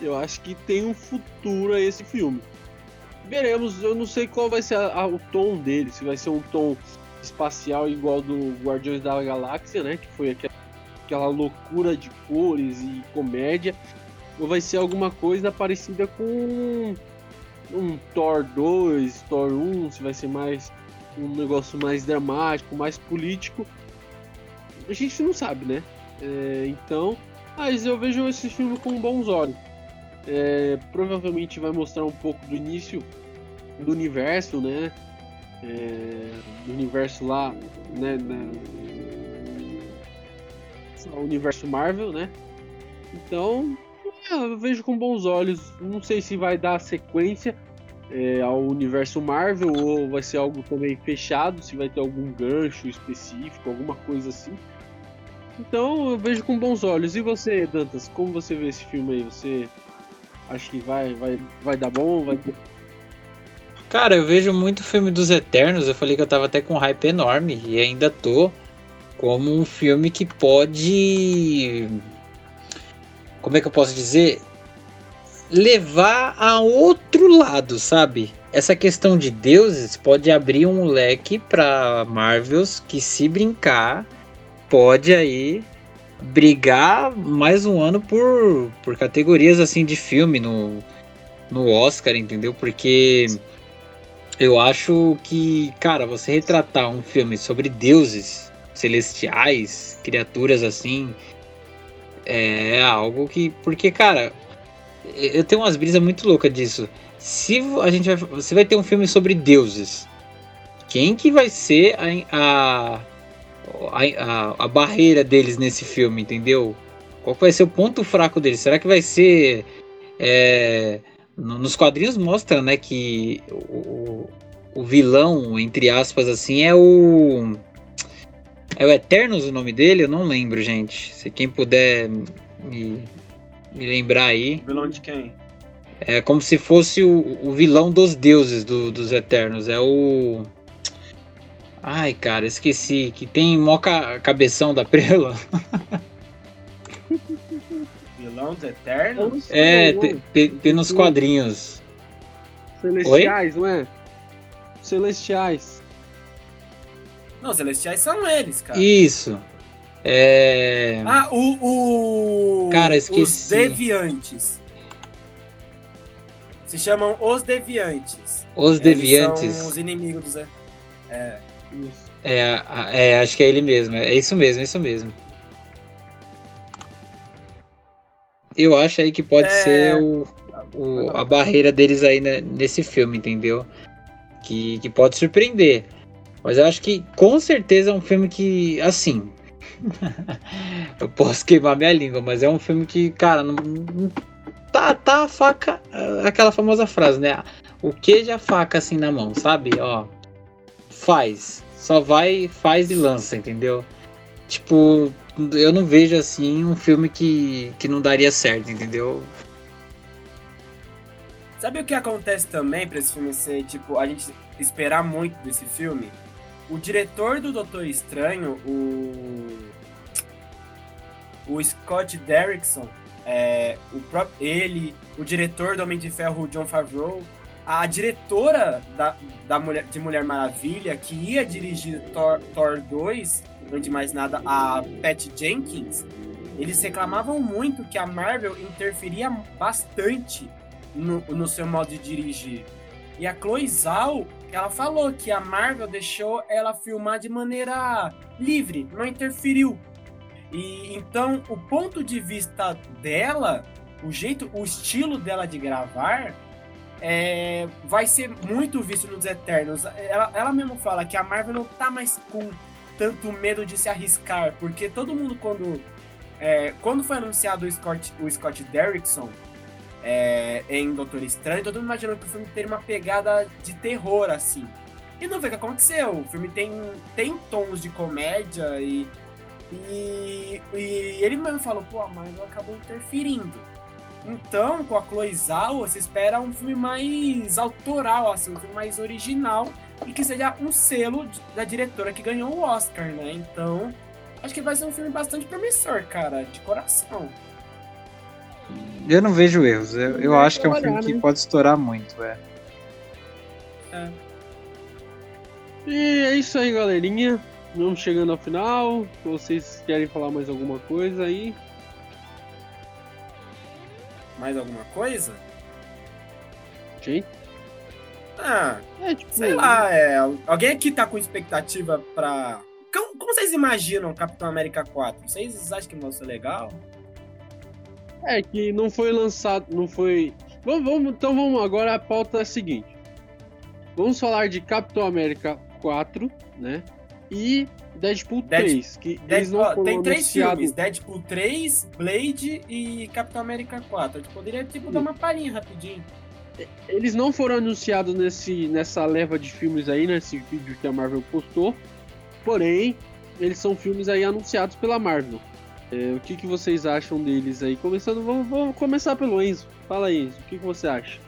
eu acho que tem um futuro a esse filme. Veremos, eu não sei qual vai ser a- a- o tom dele, se vai ser um tom espacial igual do Guardiões da Galáxia, né? Que foi aquela, aquela loucura de cores e comédia. Ou vai ser alguma coisa parecida com um Thor 2, Thor 1, se vai ser mais um negócio mais dramático, mais político. A gente não sabe, né? É, então, mas eu vejo esse filme com bons olhos. É, provavelmente vai mostrar um pouco do início do universo, né? É, do universo lá, né? na- o universo Marvel, né? Então, é, eu vejo com bons olhos. Não sei se vai dar sequência é, ao universo Marvel ou vai ser algo também fechado, se vai ter algum gancho específico, alguma coisa assim. Então eu vejo com bons olhos. E você, Dantas, como você vê esse filme aí? Você Acho que vai, vai, vai dar bom, vai Cara, eu vejo muito filme dos Eternos. Eu falei que eu tava até com um hype enorme e ainda tô como um filme que pode. Como é que eu posso dizer? Levar a outro lado, sabe? Essa questão de deuses pode abrir um leque para Marvels que, se brincar, pode aí brigar mais um ano por, por categorias assim de filme no, no Oscar, entendeu? Porque eu acho que, cara, você retratar um filme sobre deuses celestiais, criaturas assim, é algo que. Porque, cara, eu tenho umas brisas muito loucas disso. Se a gente vai. Você vai ter um filme sobre deuses. Quem que vai ser a, a, a, a barreira deles nesse filme, entendeu? Qual vai ser o ponto fraco deles? Será que vai ser. É, nos quadrinhos mostra, né, que o, o vilão, entre aspas, assim, é o. É o Eternos o nome dele? Eu não lembro, gente. Se quem puder me, me lembrar aí. Vilão de quem? É como se fosse o, o vilão dos deuses do, dos Eternos. É o. Ai, cara, esqueci. Que tem mó ca cabeção da Prela. Vilão dos Eternos? É, tem nos quadrinhos. Celestiais, Oi? não é? Celestiais. Não, Celestiais são eles, cara. Isso. É. Ah, o. o... Cara, esqueci. Os Deviantes. Se chamam Os Deviantes. Os Deviantes. Eles são os inimigos dos. É. É, é, acho que é ele mesmo. É isso mesmo, é isso mesmo. Eu acho aí que pode é... ser o, o, a barreira deles aí né, nesse filme, entendeu? Que, que pode surpreender. Mas eu acho que com certeza é um filme que, assim. eu posso queimar minha língua, mas é um filme que, cara, não, não tá, tá a faca. Aquela famosa frase, né? O queijo a faca assim na mão, sabe? Ó. Faz. Só vai, faz e lança, entendeu? Tipo, eu não vejo assim um filme que, que não daria certo, entendeu? Sabe o que acontece também para esse filme ser, tipo, a gente esperar muito desse filme? O diretor do Doutor Estranho, o. O Scott Derrickson, é, o próprio, ele, o diretor do Homem de Ferro, o John Favreau, a diretora da, da Mulher, de Mulher Maravilha, que ia dirigir Thor, Thor 2, antes de mais nada, a Pat Jenkins, eles reclamavam muito que a Marvel interferia bastante no, no seu modo de dirigir. E a Chloe Zhao, ela falou que a Marvel deixou ela filmar de maneira livre, não interferiu. E então o ponto de vista dela, o jeito, o estilo dela de gravar, é, vai ser muito visto nos Eternos. Ela, ela mesmo fala que a Marvel não tá mais com tanto medo de se arriscar, porque todo mundo quando é, quando foi anunciado o Scott, o Scott Derrickson é, em Doutor Estranho, todo mundo imaginou que o filme teria uma pegada de terror, assim. E não vê o que aconteceu. O filme tem, tem tons de comédia e, e, e ele mesmo falou, pô, a Marvel acabou interferindo. Então, com a Chloe Zhao, você espera um filme mais autoral, assim, um filme mais original e que seja um selo da diretora que ganhou o Oscar, né? Então, acho que vai ser um filme bastante promissor, cara, de coração. Eu não vejo erros. Eu, eu acho que é um filme que né? pode estourar muito, é. é. E é isso aí, galerinha. Vamos chegando ao final. Se vocês querem falar mais alguma coisa aí. Mais alguma coisa? Gente? Ah, é, tipo, sei lá, é, alguém aqui tá com expectativa pra. Como, como vocês imaginam Capitão América 4? Vocês acham que vai ser legal? É que não foi lançado, não foi. Vamos, vamos, então vamos agora a pauta é a seguinte. Vamos falar de Capitão América 4, né? E Deadpool 3, que Deadpool, eles não Tem três filmes, Deadpool 3, Blade e Capitão América 4. A gente poderia tipo dar uma palhinha rapidinho. Eles não foram anunciados nesse, nessa leva de filmes aí, nesse vídeo que a Marvel postou. Porém, eles são filmes aí anunciados pela Marvel. É, o que, que vocês acham deles aí? Começando, vamos, vamos começar pelo Enzo. Fala aí, Enzo, o que, que você acha?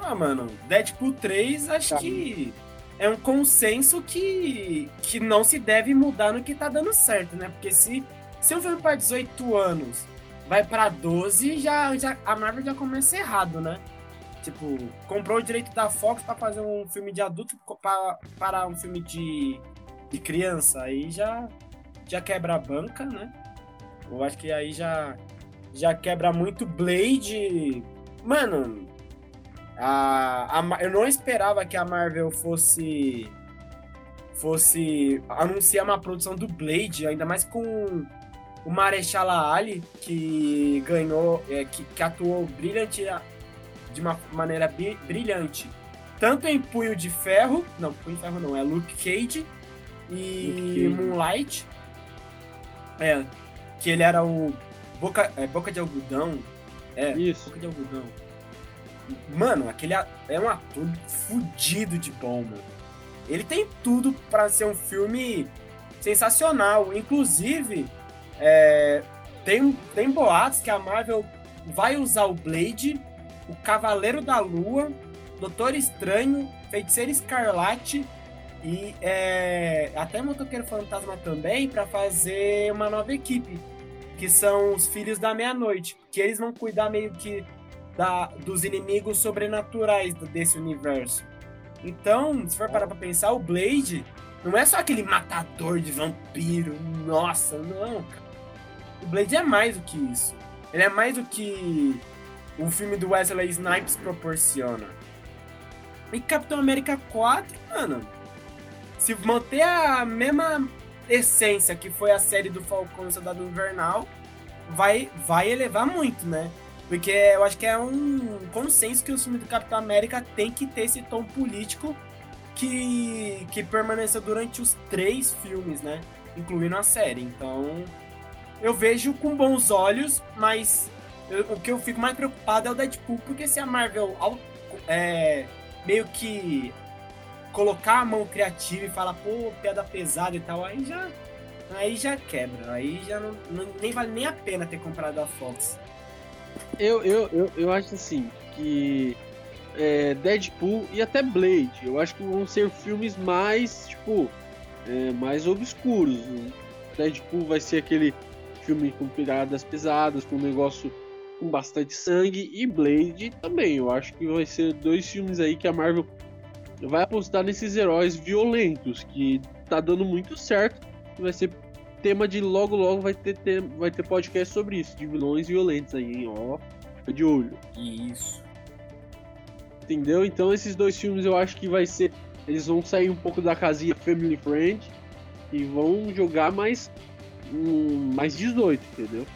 Ah, mano, Deadpool 3 acho Tá. que é um consenso que, que não se deve mudar no que tá dando certo, né? Porque se, se um filme para 18 anos vai pra 12, já, já, a Marvel já começa errado, né? Tipo, comprou o direito da Fox pra fazer um filme de adulto pra- para um filme de, de criança. Aí já, já quebra a banca, né? Eu acho que aí já, já quebra muito Blade. Mano, a, a eu não esperava que a Marvel fosse fosse anunciar uma produção do Blade, ainda mais com o Marechal Ali, que ganhou, é, que, que atuou brilhante, de uma maneira brilhante, tanto em Punho de Ferro, não, Punho de Ferro não, é Luke Cage e Luke Cage. Moonlight, é, que ele era o Boca, é, Boca de Algodão, é, Isso. Boca de algodão. Mano, aquele é um ator fudido de bom, mano. Ele tem tudo pra ser um filme sensacional. Inclusive, é, tem, tem boatos que a Marvel vai usar o Blade, o Cavaleiro da Lua, Doutor Estranho, Feiticeiro Escarlate e é, até Motoqueiro Fantasma também pra fazer uma nova equipe que são os Filhos da Meia-Noite, que eles vão cuidar meio que da, dos inimigos sobrenaturais desse universo. Então, se for parar pra pensar, o Blade não é só aquele matador de vampiro, nossa, não. O Blade é mais do que isso. Ele é mais do que o filme do Wesley Snipes proporciona. E Capitão América 4, mano, se manter a mesma essência que foi a série do Falcão Soldado Invernal, vai, vai elevar muito, né? Porque eu acho que é um consenso que o filme do Capitão América tem que ter esse tom político que, que permaneceu durante os três filmes, né? Incluindo a série. Então, eu vejo com bons olhos, mas eu- o que eu fico mais preocupado é o Deadpool, porque se a Marvel é, meio que colocar a mão criativa e falar, pô, piada pesada e tal, aí já, aí já quebra. Aí já não, não- nem vale nem a pena ter comprado a Fox. Eu, eu, eu, eu acho assim que é, Deadpool e até Blade, eu acho que vão ser filmes mais, tipo, é, mais obscuros. né? Deadpool vai ser aquele filme com piradas pesadas, com um negócio com bastante sangue, e Blade também. Eu acho que vai ser dois filmes aí que a Marvel vai apostar nesses heróis violentos, que tá dando muito certo. Vai ser tema de logo logo vai ter, ter- vai ter podcast sobre isso, de vilões violentos aí, hein? Ó, fica de olho. Isso. Entendeu? Então esses dois filmes eu acho que vai ser. Eles vão sair um pouco da casinha Family Friend e vão jogar mais. Um, mais 18, entendeu?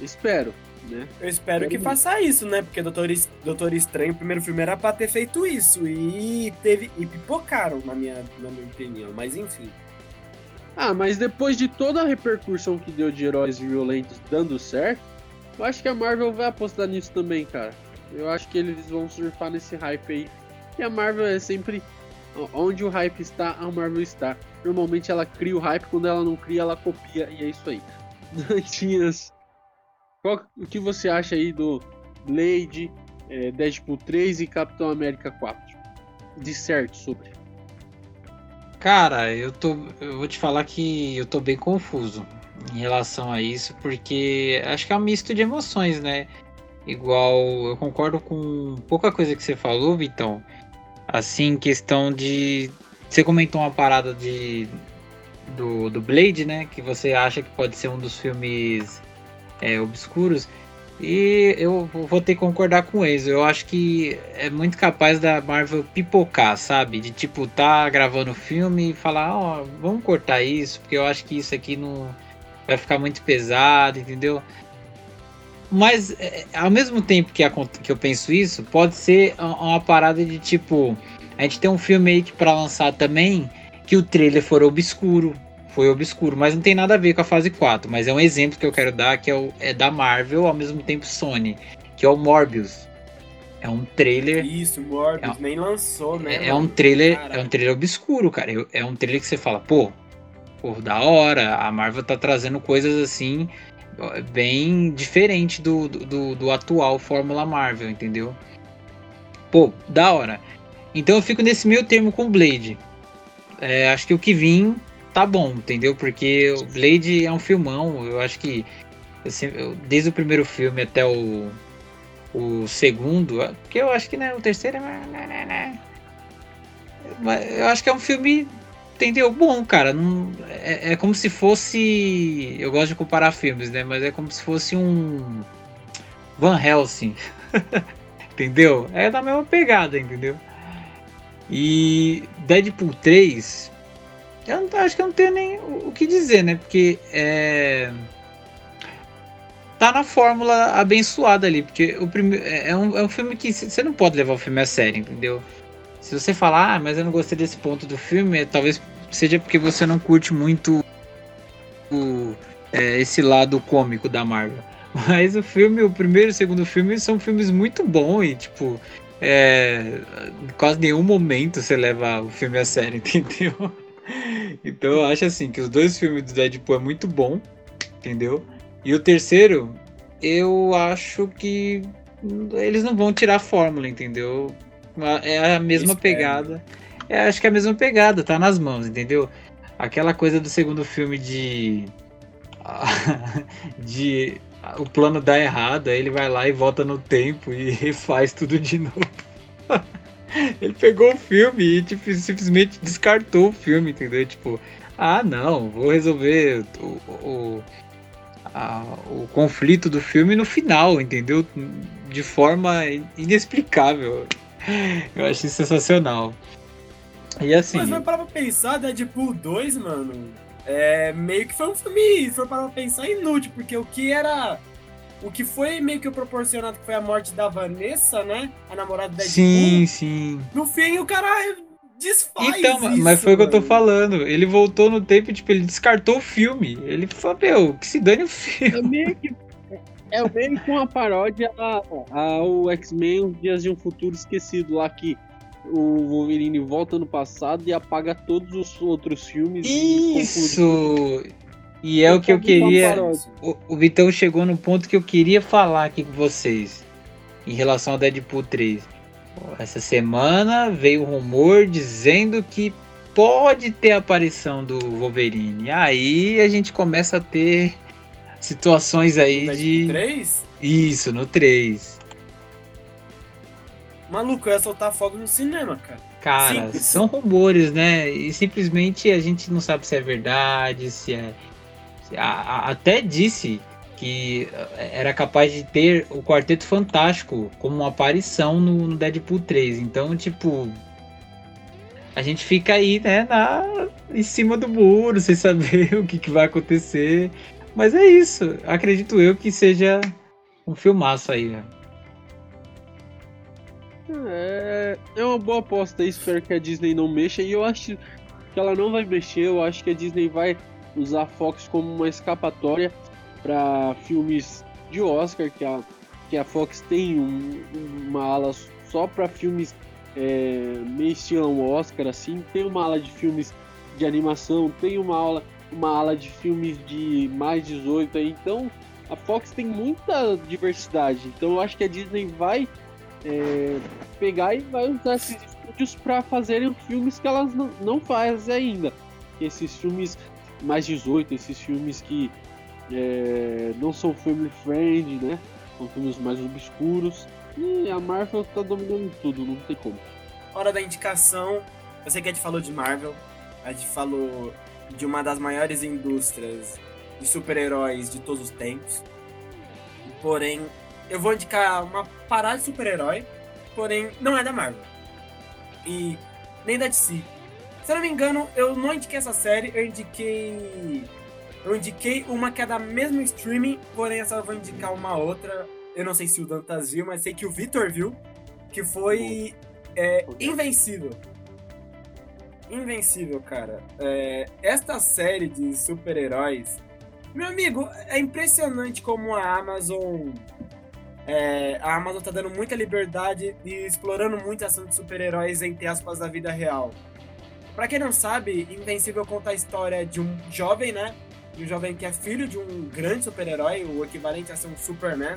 Espero, né? Eu espero que faça isso, né? Porque Doutor, Doutor Estranho, o primeiro filme era pra ter feito isso. E teve. E pipocaram, na minha, na minha opinião. Mas enfim. Ah, mas depois de toda a repercussão que deu de heróis violentos dando certo, eu acho que a Marvel vai apostar nisso também, cara. Eu acho que eles vão surfar nesse hype aí. E a Marvel é sempre. Onde o hype está, a Marvel está. Normalmente ela cria o hype, quando ela não cria, ela copia, e é isso aí. Dantinhas, o que você acha aí do Blade, eh, Deadpool 3 e Capitão América 4? De certo sobre. Cara, eu tô. Eu vou te falar que eu tô bem confuso em relação a isso, porque acho que é um misto de emoções, né? Igual, eu concordo com pouca coisa que você falou, Vitão. Assim, questão de. Você comentou uma parada de. Do, do Blade, né? Que você acha que pode ser um dos filmes é, obscuros. E eu vou ter que concordar com Enzo. Eu acho que é muito capaz da Marvel pipocar, sabe? De tipo, tá gravando o filme e falar, ó, vamos cortar isso, porque eu acho que isso aqui não vai ficar muito pesado, entendeu? Mas é, ao mesmo tempo que, que eu penso isso, pode ser uma parada de tipo, a gente tem um filme aí que para lançar também, que o trailer for obscuro, foi obscuro, mas não tem nada a ver com a fase 4, mas é um exemplo que eu quero dar que é, o, é da Marvel, ao mesmo tempo Sony, que é o Morbius. É um trailer Isso, Morbius nem lançou, né? é, é um trailer, Cara, é um trailer obscuro, cara. É um trailer que você fala, pô, pô, da hora, a Marvel tá trazendo coisas assim bem diferente do, do, do atual Fórmula Marvel, entendeu? Pô, da hora. Então eu fico nesse meio termo com Blade. É, acho que o que vim tá bom, entendeu? Porque o Blade é um filmão. Eu acho que assim, desde o primeiro filme até o, o segundo, porque eu acho que né, o terceiro é. Né, né, né. Mas eu acho que é um filme entendeu? Bom, cara, não, é, é, como se fosse. Eu gosto de comparar filmes, né? Mas é como se fosse um. Van Helsing. entendeu? É da mesma pegada, entendeu? E Deadpool 3. Eu não, acho que eu não tenho nem o, que dizer, né? Porque é. Tá na fórmula abençoada ali. Porque o primeiro. É, é um, é um filme que você não pode levar o filme a sério, entendeu? Se você falar, ah, mas eu não gostei desse ponto do filme, talvez seja porque você não curte muito o, é, esse lado cômico da Marvel. Mas o filme, o primeiro e o segundo filme são filmes muito bons e, tipo, é, quase nenhum momento você leva o filme a sério, entendeu? Então eu acho assim que os dois filmes do Deadpool é muito bom, entendeu? E o terceiro, eu acho que eles não vão tirar a fórmula, entendeu? É a mesma Espero. pegada. É, acho que é a mesma pegada, tá nas mãos, entendeu? Aquela coisa do segundo filme de. de. O plano dá errado, aí ele vai lá e volta no tempo e refaz tudo de novo. ele pegou o filme e tipo, simplesmente descartou o filme, entendeu? Tipo, ah não, vou resolver o, o, a, o conflito do filme no final, entendeu? De forma inexplicável. Eu achei sensacional. E assim. Mas foi para pensar, Deadpool 2, mano. É, meio que foi um filme, foi para pensar inútil, porque o que era. O que foi meio que proporcionado que foi a morte da Vanessa, né? A namorada da Deadpool. Sim, sim. No fim, o cara desfaz. Então, isso, mas foi o que eu tô falando. Ele voltou no tempo, tipo, ele descartou o filme. Ele falou, meu, que se dane o filme. É meio que, é meio que uma paródia a- ao X-Men Os Dias de um Futuro Esquecido, lá que o Wolverine volta no passado e apaga todos os outros filmes. Isso! E é o que eu queria. O, o Vitão chegou no ponto que eu queria falar aqui com vocês em relação ao Deadpool 3. Essa semana veio rumor dizendo que pode ter aparição do Wolverine. Aí a gente começa a ter situações aí de. 3? Isso, no 3. Maluco, eu ia soltar fogo no cinema, cara. Cara, Sim. são rumores, né? E simplesmente a gente não sabe se é verdade, se é. A- a- até disse que eh, era capaz de ter o Quarteto Fantástico como uma aparição no, no Deadpool 3. Então, tipo. A gente fica aí, né, na, em cima do muro, sem saber o que, que vai acontecer. Mas é isso. Acredito eu que seja um filmaço aí, né? É, é uma boa aposta espero que a Disney não mexa. E eu acho que ela não vai mexer, eu acho que a Disney vai usar a Fox como uma escapatória para filmes de Oscar, que a, que a Fox tem um- uma ala só para filmes é, meio estilo Oscar, assim. Tem uma ala de filmes de animação, tem uma ala, uma ala de filmes de mais 18 aí. Então a Fox tem muita diversidade. Então eu acho que a Disney vai é, pegar e vai usar esses estúdios para fazerem filmes que elas não, não fazem ainda. Esses filmes mais 18, esses filmes que é, não são family friend, né? São filmes mais obscuros. E a Marvel tá dominando tudo, não tem como. Hora da indicação. Eu sei que a gente falou de Marvel, a gente falou de uma das maiores indústrias de super-heróis de todos os tempos. Porém, eu vou indicar uma parada de super-herói, porém não é da Marvel. E nem da DC. Se eu não me engano, eu não indiquei essa série, eu indiquei. Eu indiquei uma que é da mesma streaming, porém essa eu vou indicar uma outra. Eu não sei se o Dantas viu, mas sei que o Vitor viu. Que foi é, Invencível. Invencível, cara. É, esta série de super-heróis. Meu amigo, é impressionante como a Amazon. é, a Amazon tá dando muita liberdade e explorando muito a ação de super-heróis, entre aspas, da vida real. Pra quem não sabe, Invencível conta a história de um jovem, né? De um jovem que é filho de um grande super-herói, o equivalente a ser um Superman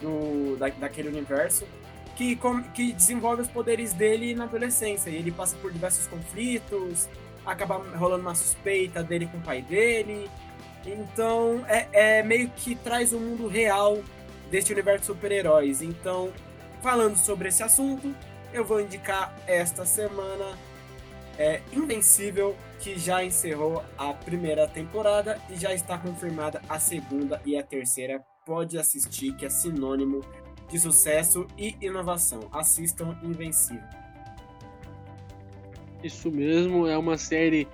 do, da, daquele universo, que, com, que desenvolve os poderes dele na adolescência. E ele passa por diversos conflitos, acaba rolando uma suspeita dele com o pai dele. Então, é, é meio que traz o um mundo real deste universo de super-heróis. Então, falando sobre esse assunto, eu vou indicar esta semana é Invencível, que já encerrou a primeira temporada e já está confirmada a segunda e a terceira. Pode assistir, que é sinônimo de sucesso e inovação. Assistam Invencível. Isso mesmo, é uma série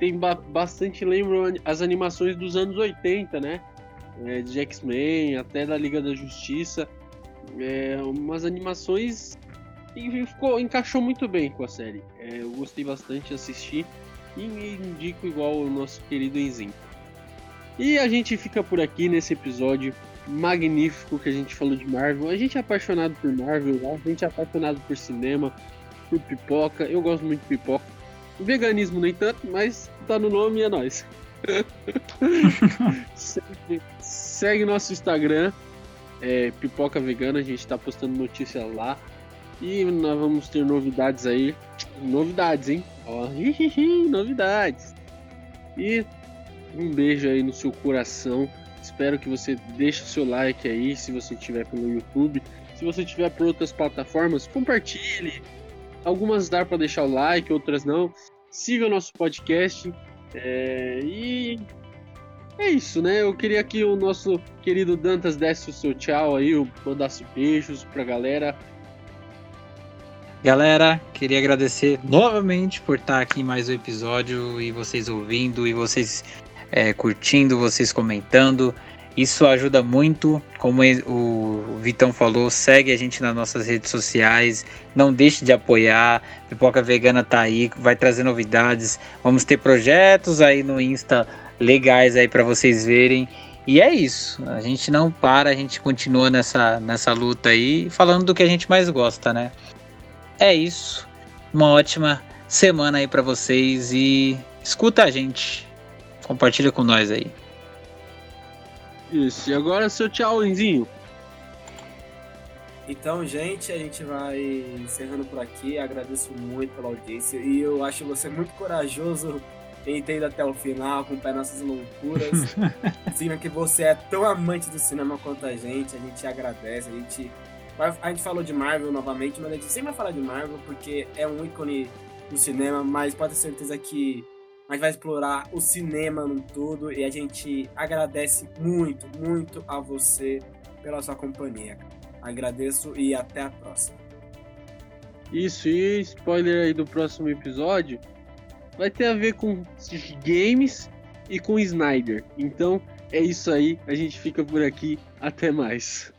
tem ba bastante lembram as animações dos anos 80, né? É, de X-Men, até da Liga da Justiça. É, umas animações e ficou, encaixou muito bem com a série. É, eu gostei bastante de assistir e indico igual o nosso querido Enzinho. E a gente fica por aqui nesse episódio magnífico que a gente falou de Marvel. A gente é apaixonado por Marvel, né? a gente é apaixonado por cinema, por pipoca. Eu gosto muito de pipoca. Veganismo nem tanto, mas tá no nome e é nóis. segue, segue, nosso Instagram, é, Pipoca Vegana, a gente tá postando notícia lá. E nós vamos ter novidades aí. Novidades, hein? Ó, novidades. E um beijo aí no seu coração. Espero que você deixe seu like aí, se você estiver pelo YouTube. Se você estiver por outras plataformas, compartilhe. Algumas dá para deixar o like, outras não. Siga o nosso podcast. É... E é isso, né? Eu queria que o nosso querido Dantas desse o seu tchau aí, mandasse beijos pra galera. Galera, queria agradecer novamente por estar aqui em mais um episódio e vocês ouvindo e vocês é, curtindo, vocês comentando. Isso ajuda muito. Como o Vitão falou, segue a gente nas nossas redes sociais. Não deixe de apoiar. Pipoca Vegana tá aí, vai trazer novidades. Vamos ter projetos aí no Insta legais aí para vocês verem. E é isso. A gente não para, a gente continua nessa, nessa luta aí, falando do que a gente mais gosta, né? É isso. Uma ótima semana aí para vocês e escuta a gente. Compartilha com nós aí. Isso, e agora seu tchauzinho. Então, gente, a gente vai encerrando por aqui. Agradeço muito pela audiência e eu acho você muito corajoso em ter ido até o final, acompanhar nossas loucuras. Sim, que você é tão amante do cinema quanto a gente. A gente agradece, a gente a gente falou de Marvel novamente, mas a gente sempre vai falar de Marvel porque é um ícone do cinema, mas pode ter certeza que a gente vai explorar o cinema no todo e a gente agradece muito, muito a você pela sua companhia. Agradeço e até a próxima. Isso, e spoiler aí do próximo episódio vai ter a ver com games e com Snyder. Então é isso aí, a gente fica por aqui, até mais.